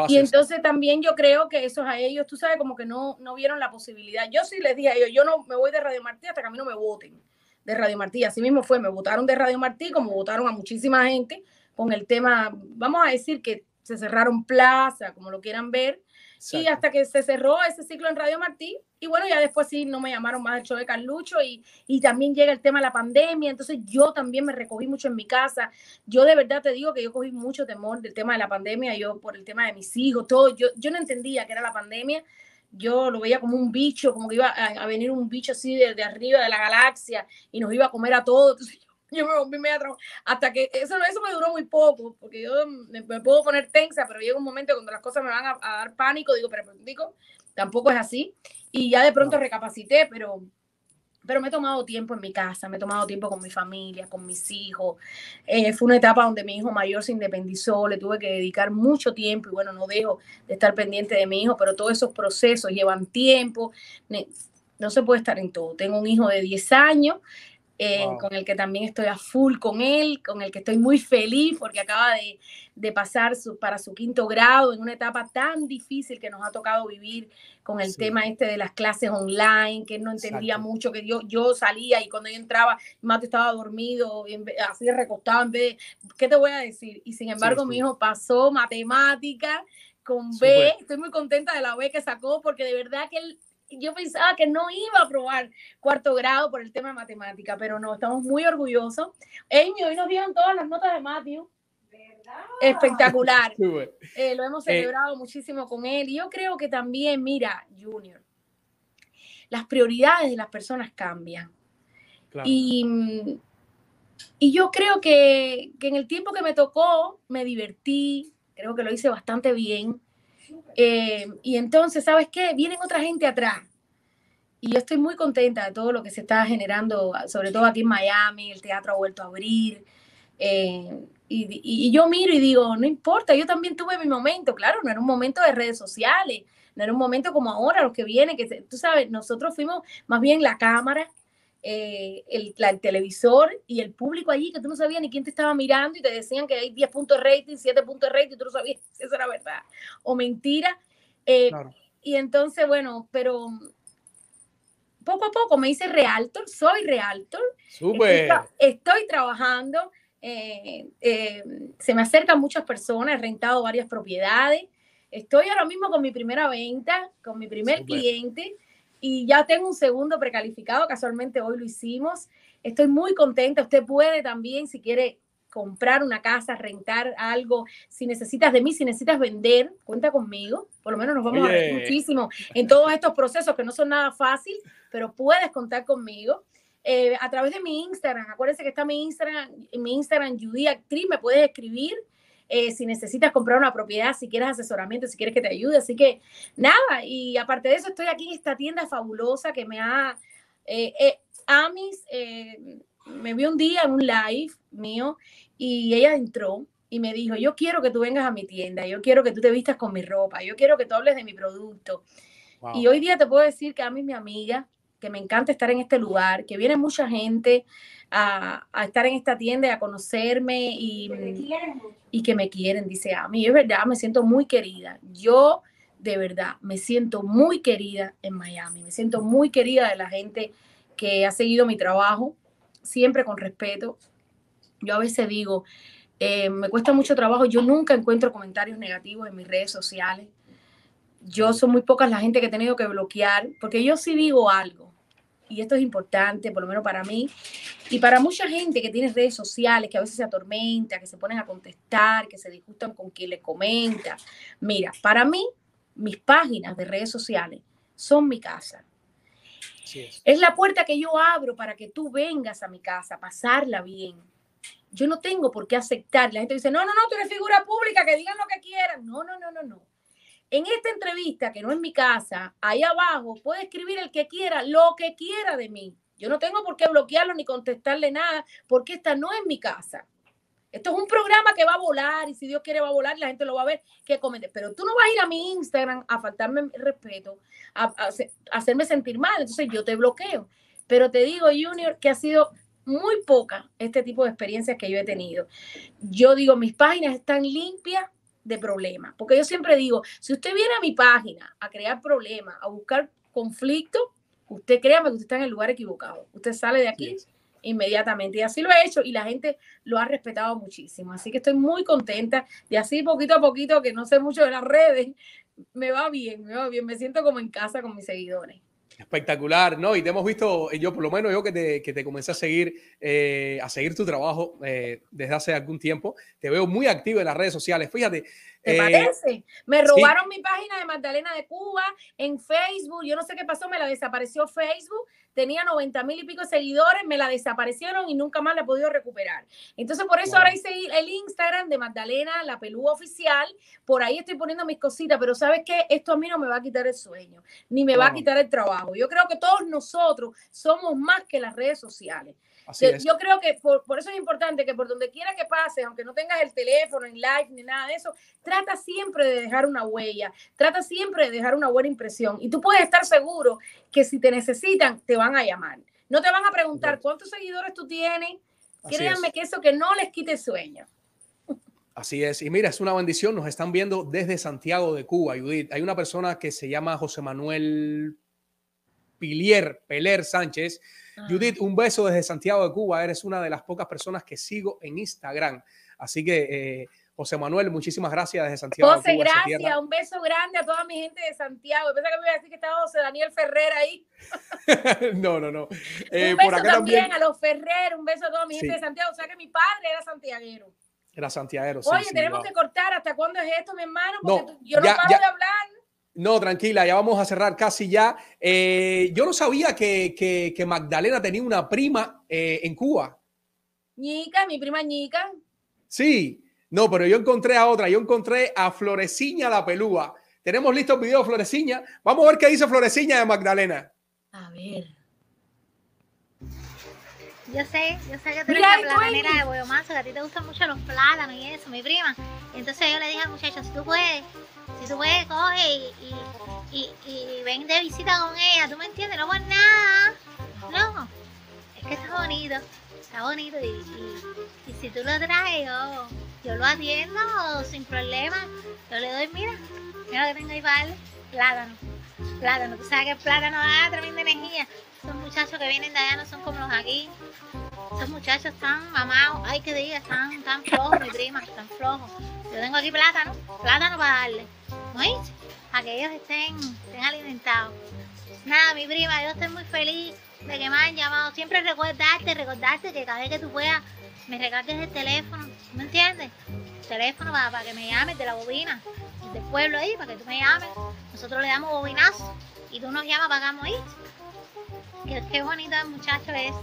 Y entonces también yo creo que esos a ellos, tú sabes, como que no, no vieron la posibilidad. Yo sí les dije a ellos, yo no me voy de Radio Martí hasta que a mí no me voten de Radio Martí. Así mismo fue, me votaron de Radio Martí como votaron a muchísima gente con el tema, vamos a decir que se cerraron plaza, como lo quieran ver, y hasta que se cerró ese ciclo en Radio Martí, y bueno, ya después sí no me llamaron más al show de Carlucho, y, y también llega el tema de la pandemia, entonces yo también me recogí mucho en mi casa. Yo de verdad te digo que yo cogí mucho temor del tema de la pandemia, yo por el tema de mis hijos, todo, yo, yo no entendía que era la pandemia, yo lo veía como un bicho, como que iba a, venir un bicho así de, de, arriba de la galaxia y nos iba a comer a todos. Entonces, yo me volví media hasta que eso, eso me duró muy poco, porque yo me, puedo poner tensa, pero llega un momento cuando las cosas me van a, dar pánico, digo, pero digo, tampoco es así. Y ya de pronto recapacité, pero, pero me he tomado tiempo en mi casa, me he tomado tiempo con mi familia, con mis hijos. Eh, fue una etapa donde mi hijo mayor se independizó, le tuve que dedicar mucho tiempo y bueno, no dejo de estar pendiente de mi hijo, pero todos esos procesos llevan tiempo. No se puede estar en todo. Tengo un hijo de 10 años eh, con el que también estoy a full con él, con el que estoy muy feliz porque acaba de, de pasar su, para su quinto grado en una etapa tan difícil que nos ha tocado vivir con el tema este de las clases online, que él no entendía mucho, que yo, yo salía y cuando yo entraba, Mato estaba dormido, así recostado, en vez de, ¿qué te voy a decir? Y sin embargo, mi hijo pasó matemática con B, estoy muy contenta de la B que sacó porque de verdad que él yo pensaba que no iba a probar cuarto grado por el tema de matemática, pero no, estamos muy orgullosos. Amy, hoy nos dieron todas las notas de Matthew. ¿Verdad? Espectacular. Eh, lo hemos eh, celebrado muchísimo con él. Y yo creo que también, mira, Junior, las prioridades de las personas cambian. Y, y yo creo que, que en el tiempo que me tocó, me divertí, creo que lo hice bastante bien eh, y entonces, ¿sabes qué? Vienen otra gente atrás. Y yo estoy muy contenta de todo lo que se está generando, sobre todo aquí en Miami, el teatro ha vuelto a abrir. Eh, y, y, yo miro y digo, no importa, yo también tuve mi momento, claro, no era un momento de redes sociales, no era un momento como ahora, los que vienen, que tú sabes, nosotros fuimos más bien la cámara, eh, el, el, televisor y el público allí, que tú no sabías ni quién te estaba mirando y te decían que hay 10 puntos de rating, 7 puntos de rating, y tú no sabías si eso era verdad o mentira. Eh, y entonces, bueno, pero poco a poco me hice realtor, soy realtor. Súper. Estoy, trabajando, eh, se me acercan muchas personas, he rentado varias propiedades. Estoy ahora mismo con mi primera venta, con mi primer cliente y ya tengo un segundo precalificado, casualmente hoy lo hicimos. Estoy muy contenta. Usted puede también, si quiere comprar una casa, rentar algo, si necesitas de mí, si necesitas vender, cuenta conmigo. Por lo menos nos vamos a ver muchísimo en todos estos procesos que no son nada fácil, pero puedes contar conmigo. Eh, a través de mi Instagram, acuérdense que está mi Instagram, mi Instagram Judy Actriz, me puedes escribir eh, si necesitas comprar una propiedad, si quieres asesoramiento, si quieres que te ayude. Así que nada, y aparte de eso, estoy aquí en esta tienda fabulosa que me ha... Eh, eh Amis eh, me vio un día en un live mío y ella entró y me dijo, yo quiero que tú vengas a mi tienda, yo quiero que tú te vistas con mi ropa, yo quiero que tú hables de mi producto. Y hoy día te puedo decir que Amis mi amiga, que me encanta estar en este lugar, que viene mucha gente a, estar en esta tienda y a conocerme y, y que me quieren, dice a mí. Es verdad, me siento muy querida. Yo de verdad me siento muy querida en Miami, me siento muy querida de la gente que ha seguido mi trabajo, siempre con respeto. Yo a veces digo, eh, me cuesta mucho trabajo, yo nunca encuentro comentarios negativos en mis redes sociales. Yo son muy pocas la gente que he tenido que bloquear, porque yo sí digo algo y esto es importante, por lo menos para mí, y para mucha gente que tiene redes sociales, que a veces se atormenta, que se ponen a contestar, que se disgustan con quien le comenta. Mira, para mí, mis páginas de redes sociales son mi casa. es. es la puerta que yo abro para que tú vengas a mi casa, pasarla bien. Yo no tengo por qué aceptar. La gente dice, no, no, no, tú eres figura pública, que digan lo que quieran. No, no, no, no, no. En esta entrevista, que no es mi casa, ahí abajo puede escribir el que quiera, lo que quiera de mí. Yo no tengo por qué bloquearlo ni contestarle nada, porque esta no es mi casa. Esto es un programa que va a volar y si Dios quiere va a volar, la gente lo va a ver, que comente. Pero tú no vas a ir a mi Instagram a faltarme respeto, a, a hacerme sentir mal. Entonces yo te bloqueo. Pero te digo, Junior, que ha sido muy poca este tipo de experiencias que yo he tenido. Yo digo, mis páginas están limpias de problemas. Porque yo siempre digo, si usted viene a mi página a crear problemas, a buscar conflicto, usted créame que usted está en el lugar equivocado. Usted sale de aquí inmediatamente. Y así lo he hecho y la gente lo ha respetado muchísimo. Así que estoy muy contenta de así poquito a poquito, que no sé mucho de las redes, me va bien, me va bien. Me siento como en casa con mis seguidores. Espectacular, ¿no? Y te hemos visto, yo por lo menos yo que te, que te comencé a seguir, eh, a seguir tu trabajo eh, desde hace algún tiempo, te veo muy activo en las redes sociales. Fíjate, ¿Te eh, parece? Me robaron mi página de Magdalena de Cuba en Facebook. Yo no sé qué pasó, me la desapareció Facebook. Tenía 90 mil y pico seguidores, me la desaparecieron y nunca más la he podido recuperar. Entonces, por eso ahora hice el Instagram de Magdalena, la pelúa oficial. Por ahí estoy poniendo mis cositas, pero ¿sabes qué? Esto a mí no me va a quitar el sueño, ni me va a quitar el trabajo. Yo creo que todos nosotros somos más que las redes sociales yo, creo que por, eso es importante que por donde quiera que pases, aunque no tengas el teléfono en live ni nada de eso, trata siempre de dejar una huella, trata siempre de dejar una buena impresión. Y tú puedes estar seguro que si te necesitan, te van a llamar. No te van a preguntar cuántos seguidores tú tienes. Créanme que eso que no les quite sueño. Así es. Y mira, es una bendición. Nos están viendo desde Santiago de Cuba, Judith. Hay una persona que se llama José Manuel Pilier, Peler Sánchez Judith, un beso desde Santiago de Cuba. Eres una de las pocas personas que sigo en Instagram. Así que, eh, José Manuel, muchísimas gracias desde Santiago. José, de Cuba, gracias. Un beso grande a toda mi gente de Santiago. Pensé que me iba a decir que estaba José Daniel Ferrer ahí. no, no, no. Eh, un beso también, a los Ferrer. Un beso a toda mi gente de Santiago. O sea que mi padre era santiaguero. Era santiaguero. Oye, tenemos que cortar. ¿Hasta cuándo es esto, mi hermano? Porque yo no paro de hablar. No, tranquila, ya vamos a cerrar casi ya. Eh, yo no sabía que, Magdalena tenía una prima eh, en Cuba. Ñica, mi prima Ñica. Sí, no, pero yo encontré a otra, yo encontré a Floreciña la pelúa. Tenemos listo el video de Floreciña. Vamos a ver qué dice Floreciña de Magdalena. A ver. Yo sé, yo sé que tú eres la platanera de Boyomazo, que a ti te gustan mucho los plátanos y eso, mi prima. Entonces yo le dije al muchacho, si tú puedes, si tú puedes, coge y, y, y, ven de visita con ella, ¿tú me entiendes? No por nada. No. que está bonito, está bonito y, y, si tú lo traes yo, yo lo atiendo sin problema. Yo le doy, mira, mira lo que tengo ahí para darle, plátano. Plátano, tú sabes que el plátano da tremenda energía. Esos muchachos que vienen de allá no son como los aquí. Esos muchachos están mamados, ay que diga, están tan flojos, mi prima, están flojos. Yo tengo aquí plátano, plátano para darle. ¿No? Para que ellos estén, estén alimentados. Nada, mi prima, yo estoy muy feliz de que me hayan llamado. Siempre recordarte, recordarte que cada vez que tú puedas me recargues el teléfono. ¿Me entiendes? El teléfono para, para que me llames de la bobina, del pueblo ahí, para que tú me llames. Nosotros le damos bobinazo y tú nos llamas para acá, Qué, qué bonito el muchacho es.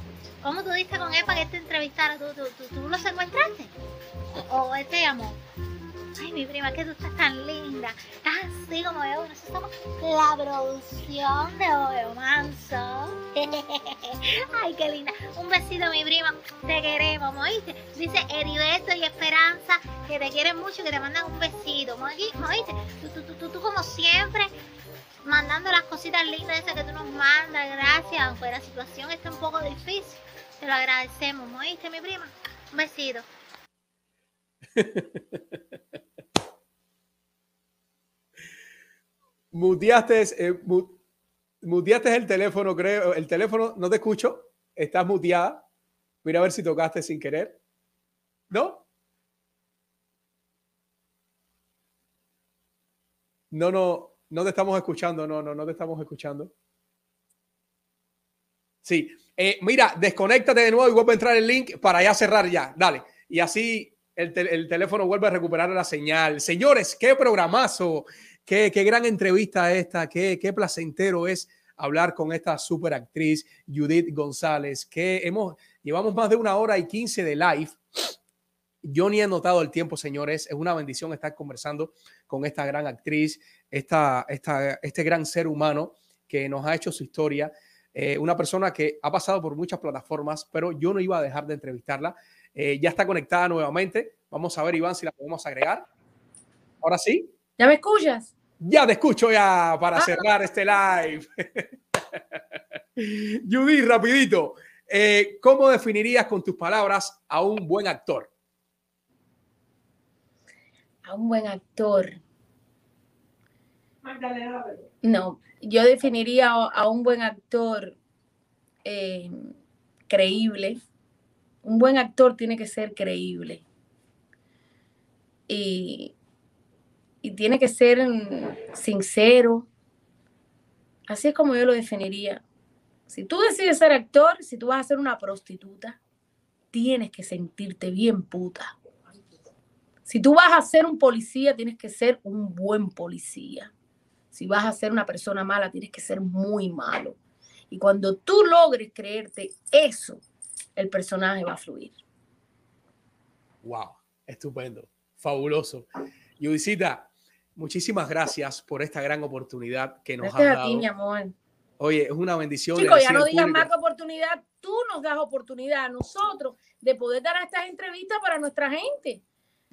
¿Cómo tú diste con él para que te entrevistara? ¿Tú, tú, tú, tú lo secuestraste? ¿O, él te llamó? Ay, mi prima, que tú estás tan linda. Estás así como yo. Nosotros somos la producción de Oeo Manso. Ay, qué linda. Un besito, mi prima. Te queremos, ¿oíste? Dice Heriberto y Esperanza que te quieren mucho, que te mandan un besito. ¿Oíste? Tú, tú, tú, tú, tú como siempre mandando las cositas lindas esas que tú nos mandas, gracias, aunque la situación está un poco difícil, te lo agradecemos, ¿oíste mi prima? Un besito. muteaste, eh, muteaste el teléfono, creo. El teléfono, no te escucho. Estás muteada. Mira a ver si tocaste sin querer. ¿No? No, no, no te estamos escuchando. No, no, no te estamos escuchando. Sí. Eh, mira, desconéctate de nuevo y vuelve a entrar el link para ya cerrar ya. Dale. Y así el, el, teléfono vuelve a recuperar la señal. Señores, qué programazo, qué, qué gran entrevista esta, qué, qué placentero es hablar con esta super actriz Judith González, que hemos, llevamos más de una hora y quince de live. Yo ni he notado el tiempo, señores. Es una bendición estar conversando con esta gran actriz, esta, esta, este gran ser humano que nos ha hecho su historia. Eh, una persona que ha pasado por muchas plataformas, pero yo no iba a dejar de entrevistarla. Eh, ya está conectada nuevamente. Vamos a ver, Iván, si la podemos agregar. Ahora sí. ¿Ya me escuchas? Ya te escucho ya para ah. cerrar este live. Judy, rapidito. Eh, ¿Cómo definirías con tus palabras a un buen actor? A un buen actor. No, yo definiría a un buen actor eh, creíble, un buen actor tiene que ser creíble. Y, tiene que ser sincero. Así es como yo lo definiría. Si tú decides ser actor, si tú vas a ser una prostituta, tienes que sentirte bien puta. Si tú vas a ser un policía, tienes que ser un buen policía. Si vas a ser una persona mala, tienes que ser muy malo. Y cuando tú logres creerte eso, el personaje va a fluir. Wow, estupendo, fabuloso. Yudicita, muchísimas gracias por esta gran oportunidad que nos gracias has dado. a ti, mi amor. Oye, es una bendición. Chicos, ya no digas más que oportunidad, tú nos das oportunidad a nosotros de poder dar estas entrevistas para nuestra gente.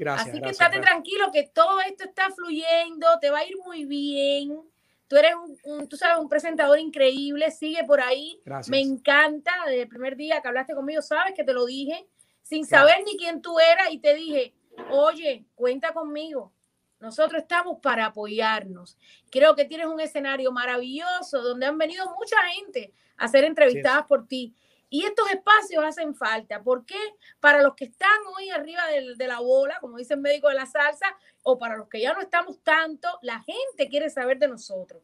Gracias. Así que estate tranquilo que todo esto está fluyendo, te va a ir muy bien. Tú eres un, tú sabes, un presentador increíble, sigue por ahí. Me encanta, desde el primer día que hablaste conmigo, sabes que te lo dije, sin saber ni quién tú eras y te dije, oye, cuenta conmigo. Nosotros estamos para apoyarnos. Creo que tienes un escenario maravilloso donde han venido mucha gente a ser entrevistadas por ti. Y estos espacios hacen falta. ¿Por qué? Para los que están hoy arriba de, de la bola, como dice el médico de la salsa, o para los que ya no estamos tanto, la gente quiere saber de nosotros.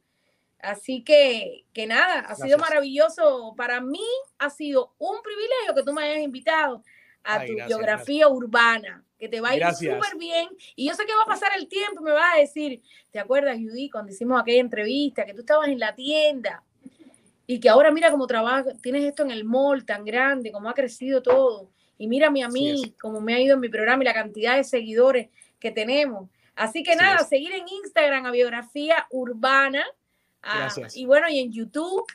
Así que, que nada, ha sido maravilloso. Para mí ha sido un privilegio que tú me hayas invitado a tu biografía urbana, que te va a ir súper bien. Y yo sé que va a pasar el tiempo, me vas a decir, ¿te acuerdas, Judy, cuando hicimos aquella entrevista, que tú estabas en la tienda y que ahora mira cómo trabajas, tienes esto en el mall tan grande, cómo ha crecido todo. Y mírame a mí, cómo me ha ido en mi programa y la cantidad de seguidores que tenemos. Así que nada, seguir en Instagram a Biografía Urbana. Ah, y bueno, y en YouTube.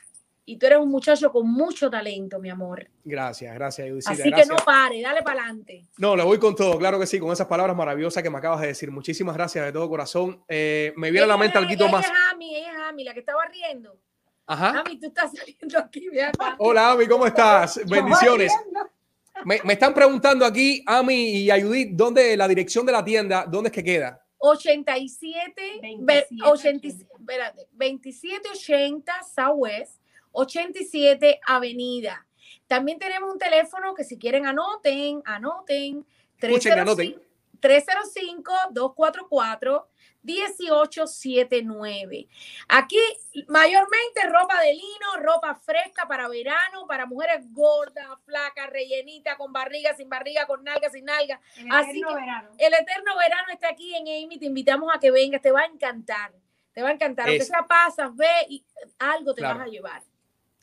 Y tú eres un muchacho con mucho talento, mi amor. Gracias, gracias, Así que no pare, dale para adelante. No, le voy con todo, claro que sí, con esas palabras maravillosas que me acabas de decir. Muchísimas gracias de todo corazón. Eh, me viene a la mente algo más. Ella es Ami, ella es Ami, la que estaba riendo. Ajá. Ami, tú estás saliendo aquí, ve. Hola, Ami, ¿cómo estás? Bendiciones. Me, me, están preguntando aquí, Ami y Ayudit, ¿dónde la dirección de la tienda, dónde es que queda? 87, 27, 80, 80. 2780 Southwest, 87 Avenida. También tenemos un teléfono que si quieren anoten, anoten. 305, 305 244 1879. Aquí mayormente ropa de lino, ropa fresca para verano, para mujeres gordas, flacas, rellenitas, con barriga, sin barriga, con nalga, sin nalga. El Así verano. el eterno verano está aquí en Amy, te invitamos a que vengas, te va a encantar. Te va a encantar, aunque sea pasas, ve y algo te vas a llevar.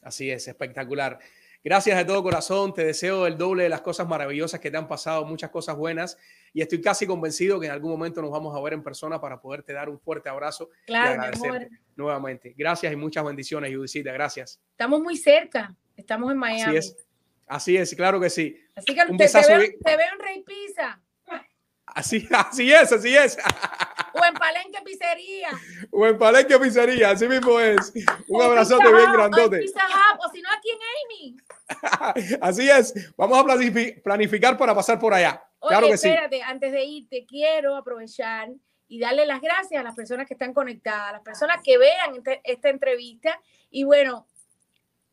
Así es, espectacular. Gracias de todo corazón, te deseo el doble de las cosas maravillosas que te han pasado, muchas cosas buenas y estoy casi convencido que en algún momento nos vamos a ver en persona para poderte dar un fuerte abrazo Claro, y agradecerte nuevamente. Gracias y muchas bendiciones, Judicita. Gracias. Estamos muy cerca. Estamos en Miami. Así es. Así es, claro que sí. Así que Un te, te veo, bien- te veo en Rey Pizza Así, así es, así es. o en Palenque Pizzería. O en Palenque Pizzería, así mismo es. Un o abrazote bien o grandote. Pizza Hut, o si no aquí en Amy. Así es. Vamos a planifi- planificar para pasar por allá. Oye, Claro que sí. espérate, antes de irte, quiero aprovechar y darle las gracias a las personas que están conectadas, a las personas que vean este- esta entrevista. Y bueno,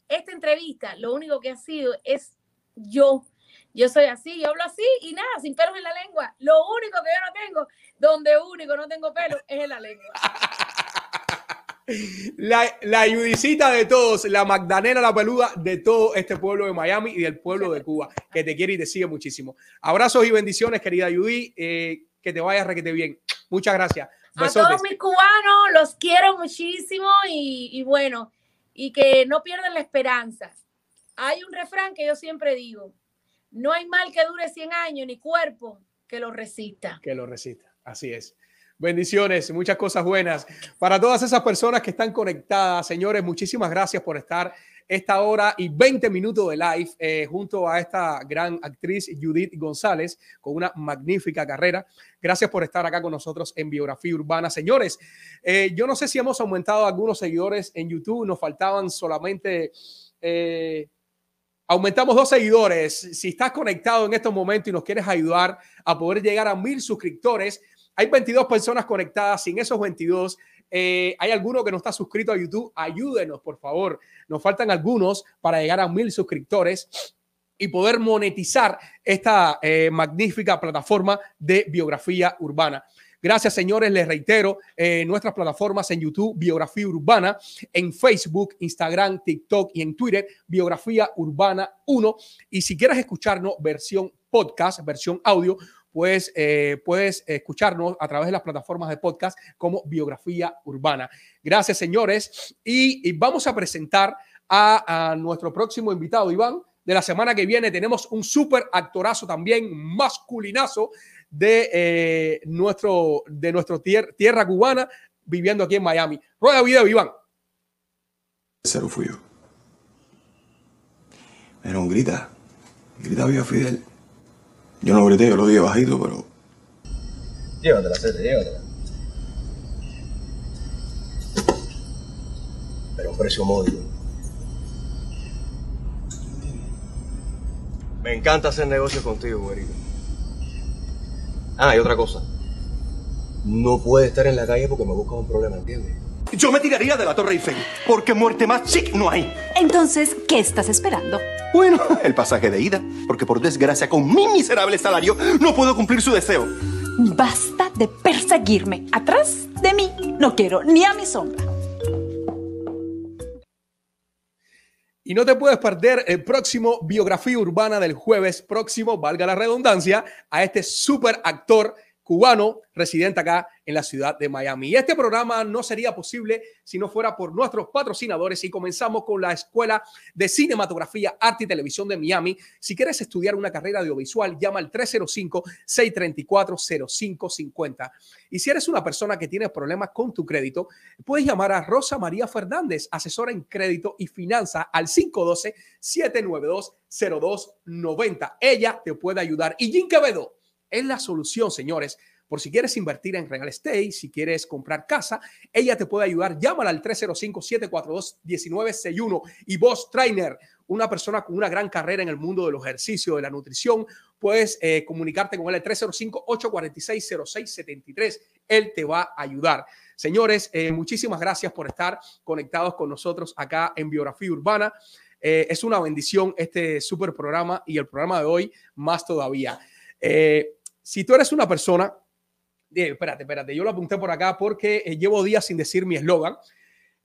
esta entrevista, lo único que ha sido es yo. Yo soy así, yo hablo así y nada, sin pelos en la lengua. Lo único que yo no tengo, donde único no tengo pelo, es en la lengua. La, la Judicita de todos, la Magdalena la peluda de todo este pueblo de Miami y del pueblo de Cuba, que te quiere y te sigue muchísimo. Abrazos y bendiciones, querida Judy. eh, que te vaya requete bien. Muchas gracias. A todos mis cubanos los quiero muchísimo y, y bueno, y que no pierdan la esperanza. Hay un refrán que yo siempre digo, no hay mal que dure 100 años ni cuerpo que lo resista. que lo resista. Así es. Bendiciones, muchas cosas buenas. Para todas esas personas que están conectadas, señores, muchísimas gracias por estar esta hora y 20 minutos de live eh, junto a esta gran actriz Judith González con una magnífica carrera. Gracias por estar acá con nosotros en Biografía Urbana. Señores, eh, yo no sé si hemos aumentado algunos seguidores en YouTube, nos faltaban solamente... eh, Aumentamos dos seguidores. Si estás conectado en estos momentos y nos quieres ayudar a poder llegar a mil suscriptores, hay 22 personas conectadas. Sin esos 22, eh, hay alguno que no está suscrito a YouTube. Ayúdenos, por favor. Nos faltan algunos para llegar a mil suscriptores y poder monetizar esta eh, magnífica plataforma de biografía urbana. Gracias, señores. Les reitero, eh, nuestras plataformas en YouTube, Biografía Urbana, en Facebook, Instagram, TikTok y en Twitter, Biografía Urbana 1. Y si quieres escucharnos versión podcast, versión audio, pues puedes escucharnos a través de las plataformas de podcast como Biografía Urbana. Gracias, señores. Y, vamos a presentar a, nuestro próximo invitado, Iván. De la semana que viene tenemos un súper actorazo también, masculinazo, de eh, nuestro, de nuestro tier- tierra cubana, viviendo aquí en Miami. Rueda video, Iván. Cero fui yo. Un grita. Grita viva Fidel. Yo no grité, yo lo dije bajito, pero. Llévatela, Cete, llévatela. Pero un precio módico. Me encanta hacer negocios contigo, güerito. Ah, y otra cosa. No puedes estar en la calle porque me buscas un problema, ¿entiendes? Yo me tiraría de la Torre Eiffel, porque muerte más chic no hay. Entonces, ¿qué estás esperando? Bueno, el pasaje de ida, porque por desgracia con mi miserable salario no puedo cumplir su deseo. Basta de perseguirme. Atrás de mí no quiero ni a mi sombra. Y no te puedes perder el próximo biografía urbana del jueves próximo, valga la redundancia, a este súper actor cubano residente acá en la ciudad de Miami. Y este programa no sería posible si no fuera por nuestros patrocinadores y comenzamos con la Escuela de Cinematografía, Arte y Televisión de Miami. Si quieres estudiar una carrera audiovisual, llama al 305-634-0550. Y si eres una persona que tiene problemas con tu crédito, puedes llamar a Rosa María Fernández, asesora en crédito y finanza al 512-792-0290. Ella te puede ayudar. Y Jim Quevedo es la solución, señores, Por si quieres invertir en real estate, si quieres comprar casa, ella te puede ayudar. Llámala al 305-742-1961 y Boss Trainer, una persona con una gran carrera en el mundo de los ejercicios, de la nutrición, puedes eh, comunicarte con él al 305-846-0673. Él te va a ayudar. Señores, eh, muchísimas gracias por estar conectados con nosotros acá en Biografía Urbana. Eh, es una bendición este super programa y el programa de hoy más todavía. Si tú eres una persona, espérate, espérate, yo lo apunté por acá porque eh, llevo días sin decir mi eslogan.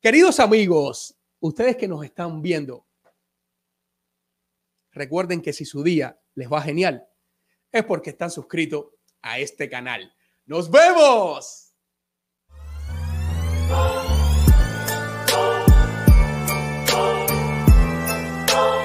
Queridos amigos, ustedes que nos están viendo, recuerden que si su día les va genial, es porque están suscritos a este canal. ¡Nos vemos!